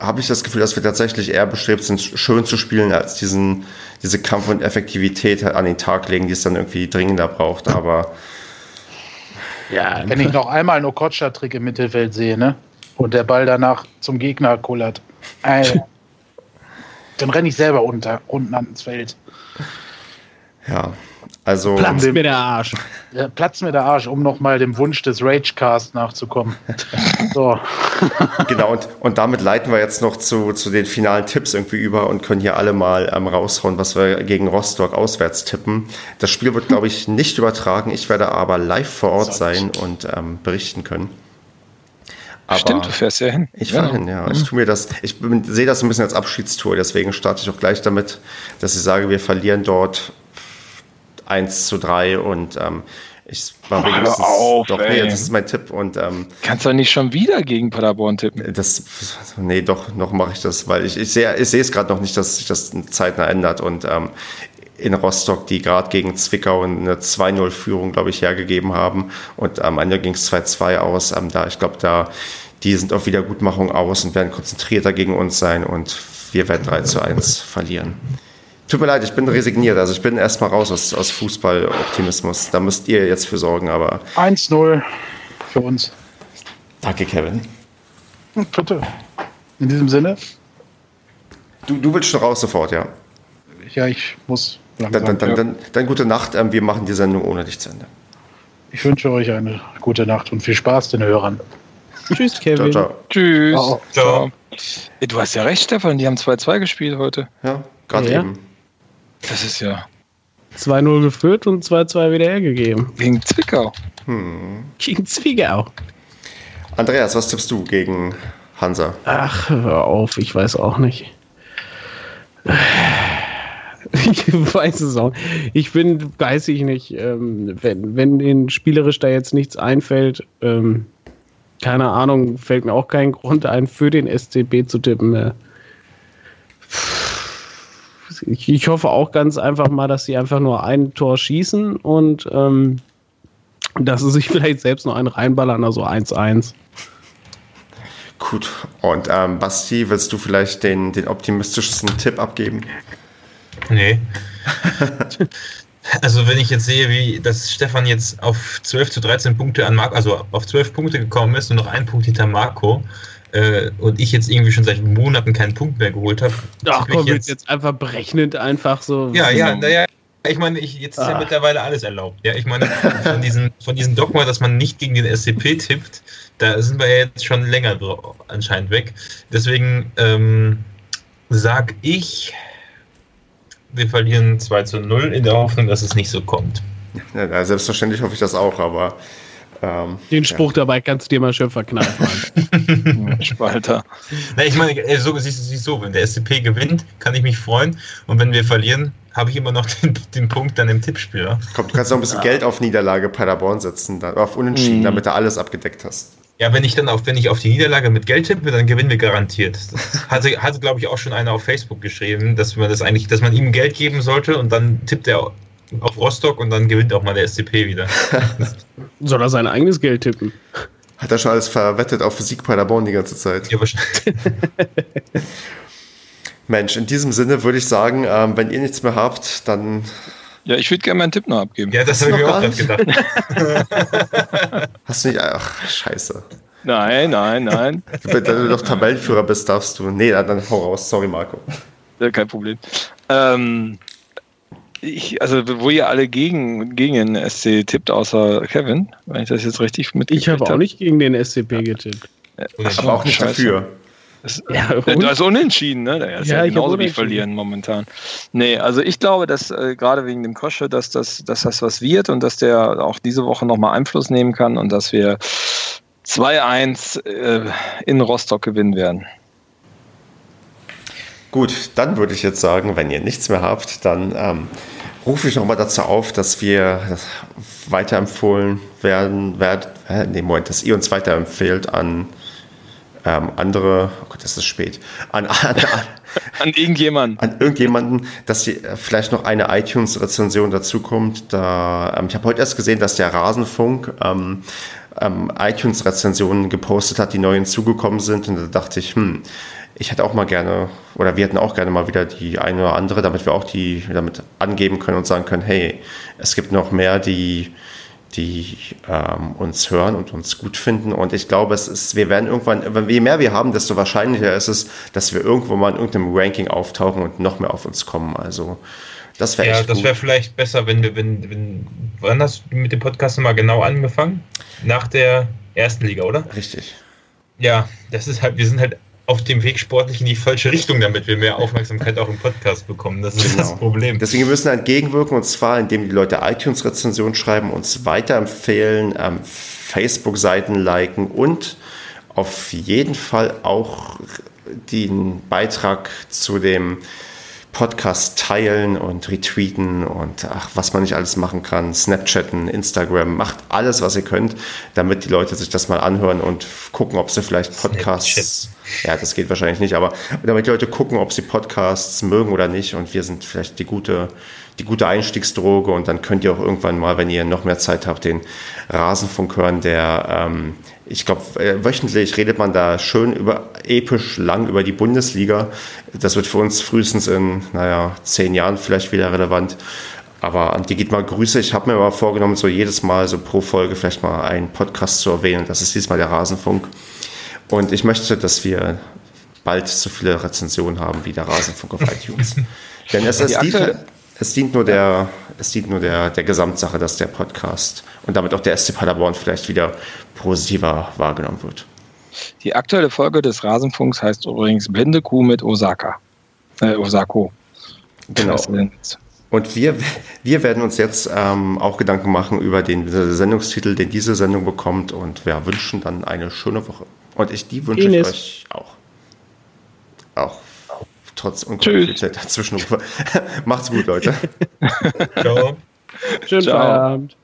habe ich das Gefühl, dass wir tatsächlich eher bestrebt sind, schön zu spielen, als diesen, diese Kampf- und Effektivität an den Tag legen, die es dann irgendwie dringender braucht. Aber ja, wenn ich noch einmal einen Okocha-Trick im Mittelfeld sehe, ne? Und der Ball danach zum Gegner kullert. Alter. (laughs) dann renne ich selber unter, unten ans Feld. Ja, also. Platz mir der Arsch. Ja, platz mir der Arsch, um nochmal dem Wunsch des Ragecast nachzukommen. (laughs) so. genau, und, und damit leiten wir jetzt noch zu, zu den finalen Tipps irgendwie über und können hier alle mal ähm, raushauen, was wir gegen Rostock auswärts tippen. Das Spiel wird, glaube ich, nicht übertragen. Ich werde aber live vor Ort sein und ähm, berichten können. Aber Stimmt, du fährst ja hin. Ich fahre ja. hin, ja. Ich tue mir das, ich sehe das ein bisschen als Abschiedstour, deswegen starte ich auch gleich damit, dass ich sage, wir verlieren dort 1 zu 3 und ähm, ich war wenigstens. Auf, doch, ey. nee, das ist mein Tipp. Und, ähm, Kannst du nicht schon wieder gegen Paderborn tippen? Das, nee, doch, noch mache ich das, weil ich, ich sehe ich sehe es gerade noch nicht, dass sich das zeitnah ändert. Und ähm, in Rostock, die gerade gegen Zwickau eine 2-0-Führung, glaube ich, hergegeben haben. Und am Ende ging es 2-2 aus. Ähm, da, ich glaube, da, die sind auf Wiedergutmachung aus und werden konzentrierter gegen uns sein und wir werden 3 zu 1 verlieren. Tut mir leid, ich bin resigniert. Also ich bin erstmal raus aus, aus Fußball-Optimismus. Da müsst ihr jetzt für sorgen, aber. 1-0 für uns. Danke, Kevin. Bitte. In diesem Sinne. Du, du willst schon raus sofort, ja. Ja, ich muss. Langsam, dann, dann, ja. dann, dann, gute Nacht. Ähm, wir machen die Sendung ohne dich zu Ende. Ich wünsche euch eine gute Nacht und viel Spaß den Hörern. Tschüss, Kevin. Ciao, ciao. Tschüss. Ciao. ciao. Du hast ja recht, Stefan. Die haben 2-2 gespielt heute. Ja, gerade ja. eben. Das ist ja. 2-0 geführt und 2-2 wieder hergegeben. Gegen Zwickau. Hm. Gegen Zwickau. Andreas, was tippst du gegen Hansa? Ach, hör auf, ich weiß auch nicht. Ich weiß es auch. Ich bin, weiß ich nicht, ähm, wenn, wenn den spielerisch da jetzt nichts einfällt, ähm, keine Ahnung, fällt mir auch kein Grund ein, für den SCB zu tippen. Äh, ich, ich, hoffe auch ganz einfach mal, dass sie einfach nur ein Tor schießen und ähm, dass sie sich (laughs) vielleicht selbst noch einen reinballern, also 1-1. Gut. Und ähm, Basti, willst du vielleicht den, den optimistischsten Tipp abgeben? Nee. (laughs) Also wenn ich jetzt sehe, wie dass Stefan jetzt auf 12 zu 13 Punkte an Marco, also auf 12 Punkte gekommen ist und noch einen Punkt hinter Marco äh, und ich jetzt irgendwie schon seit Monaten keinen Punkt mehr geholt habe. Ach komm, jetzt, jetzt einfach berechnend einfach so. Ja, ja, naja, ich meine, ich, jetzt ist ah. ja mittlerweile alles erlaubt. Ja, ich meine, von diesem, von diesem Dogma, dass man nicht gegen den SCP tippt, da sind wir ja jetzt schon länger anscheinend weg. Deswegen ähm, sag ich, wir verlieren 2 zu 0 in der Hoffnung, dass es nicht so kommt. Ja, selbstverständlich hoffe ich das auch, aber. Ähm, Den Spruch ja. dabei kannst du dir mal schön verkneifen. (laughs) Spalter. Na, ich meine, so, siehst du so, wenn der SCP gewinnt, kann ich mich freuen. Und wenn wir verlieren, habe ich immer noch (laughs) den, den, Punkt dann im Tippspieler. Komm, du kannst noch ein bisschen ja. Geld auf Niederlage Paderborn setzen, auf Unentschieden, mhm. damit du alles abgedeckt hast. Ja, wenn ich dann auf, wenn ich auf die Niederlage mit Geld tippe, dann gewinnen wir garantiert. Das (laughs) hatte, hatte glaube ich, auch schon einer auf Facebook geschrieben, dass man das eigentlich, dass man ihm Geld geben sollte und dann tippt er auf Rostock und dann gewinnt auch mal der SCP wieder. (laughs) Soll er sein eigenes Geld tippen? Hat er schon alles verwettet auf Physik Paderborn die ganze Zeit? Ja, wahrscheinlich. (laughs) Mensch, in diesem Sinne würde ich sagen, ähm, wenn ihr nichts mehr habt, dann ja, ich würde gerne meinen Tipp noch abgeben. Ja, das habe ich mir auch gerade gedacht. (laughs) Hast du nicht. Ach, scheiße. Nein, nein, nein. Wenn du doch Tabellenführer bist, darfst du. Nee, dann hau raus. Sorry, Marco. Ja, kein Problem. Ähm, ich, also, wo ihr alle gegen, gegen den SC tippt, außer Kevin, wenn ich das jetzt richtig mitgekriegt Ich habe auch nicht gegen den SCP getippt. Ach, aber auch nicht Scheiße. dafür. Das, ja, du hast unentschieden, ne? Der ist ja, ja genauso wie verlieren momentan. Nee, also ich glaube, dass äh, gerade wegen dem Kosche, dass das, dass das was wird und dass der auch diese Woche nochmal Einfluss nehmen kann und dass wir 2-1 äh, in Rostock gewinnen werden. Gut, dann würde ich jetzt sagen, wenn ihr nichts mehr habt, dann ähm, rufe ich nochmal dazu auf, dass wir weiterempfohlen werden, werden äh, nee, Moment, dass ihr uns weiterempfehlt an ähm, andere, oh Gott, das ist spät, an, an, (laughs) an irgendjemanden. An irgendjemanden, dass die, äh, vielleicht noch eine iTunes-Rezension dazukommt. Da, ähm, ich habe heute erst gesehen, dass der Rasenfunk ähm, ähm, iTunes-Rezensionen gepostet hat, die neu hinzugekommen sind. Und da dachte ich, hm, ich hätte auch mal gerne, oder wir hätten auch gerne mal wieder die eine oder andere, damit wir auch die damit angeben können und sagen können, hey, es gibt noch mehr, die die ähm, uns hören und uns gut finden. Und ich glaube, es ist, wir werden irgendwann, je mehr wir haben, desto wahrscheinlicher ist es, dass wir irgendwo mal in irgendeinem Ranking auftauchen und noch mehr auf uns kommen. Also das wäre Ja, das wäre vielleicht besser, wenn du, wenn, wenn, wann hast du mit dem Podcast mal genau angefangen? Nach der ersten Liga, oder? Richtig. Ja, das ist halt, wir sind halt auf dem Weg sportlich in die falsche Richtung, damit wir mehr Aufmerksamkeit auch im Podcast bekommen. Das ist genau. das Problem. Deswegen müssen wir entgegenwirken und zwar, indem die Leute iTunes-Rezensionen schreiben, uns weiterempfehlen, ähm, Facebook-Seiten liken und auf jeden Fall auch den Beitrag zu dem Podcast teilen und retweeten und ach, was man nicht alles machen kann, Snapchatten, Instagram, macht alles, was ihr könnt, damit die Leute sich das mal anhören und gucken, ob sie vielleicht Podcasts, Snapchat. ja, das geht wahrscheinlich nicht, aber damit die Leute gucken, ob sie Podcasts mögen oder nicht und wir sind vielleicht die gute, die gute Einstiegsdroge und dann könnt ihr auch irgendwann mal, wenn ihr noch mehr Zeit habt, den Rasenfunk hören, der ähm, ich glaube, äh, wöchentlich redet man da schön über, episch lang über die Bundesliga. Das wird für uns frühestens in, naja, zehn Jahren vielleicht wieder relevant. Aber an die geht mal Grüße. Ich habe mir aber vorgenommen, so jedes Mal, so pro Folge vielleicht mal einen Podcast zu erwähnen. Das ist diesmal der Rasenfunk. Und ich möchte, dass wir bald so viele Rezensionen haben wie der Rasenfunk auf iTunes. (laughs) Denn es, es, dient, es dient nur, der, es dient nur der, der Gesamtsache, dass der Podcast und damit auch der SC Paderborn vielleicht wieder positiver wahrgenommen wird. Die aktuelle Folge des Rasenfunks heißt übrigens Blinde Kuh mit Osaka. Äh, Osako. Genau. Und wir, wir werden uns jetzt ähm, auch Gedanken machen über den Sendungstitel, den diese Sendung bekommt und wir wünschen dann eine schöne Woche. Und ich die wünsche ich euch auch. Auch trotz unkomplizierter Zwischenrufe. (laughs) Macht's gut, Leute. (laughs) Ciao. Schönen Ciao. Feierabend.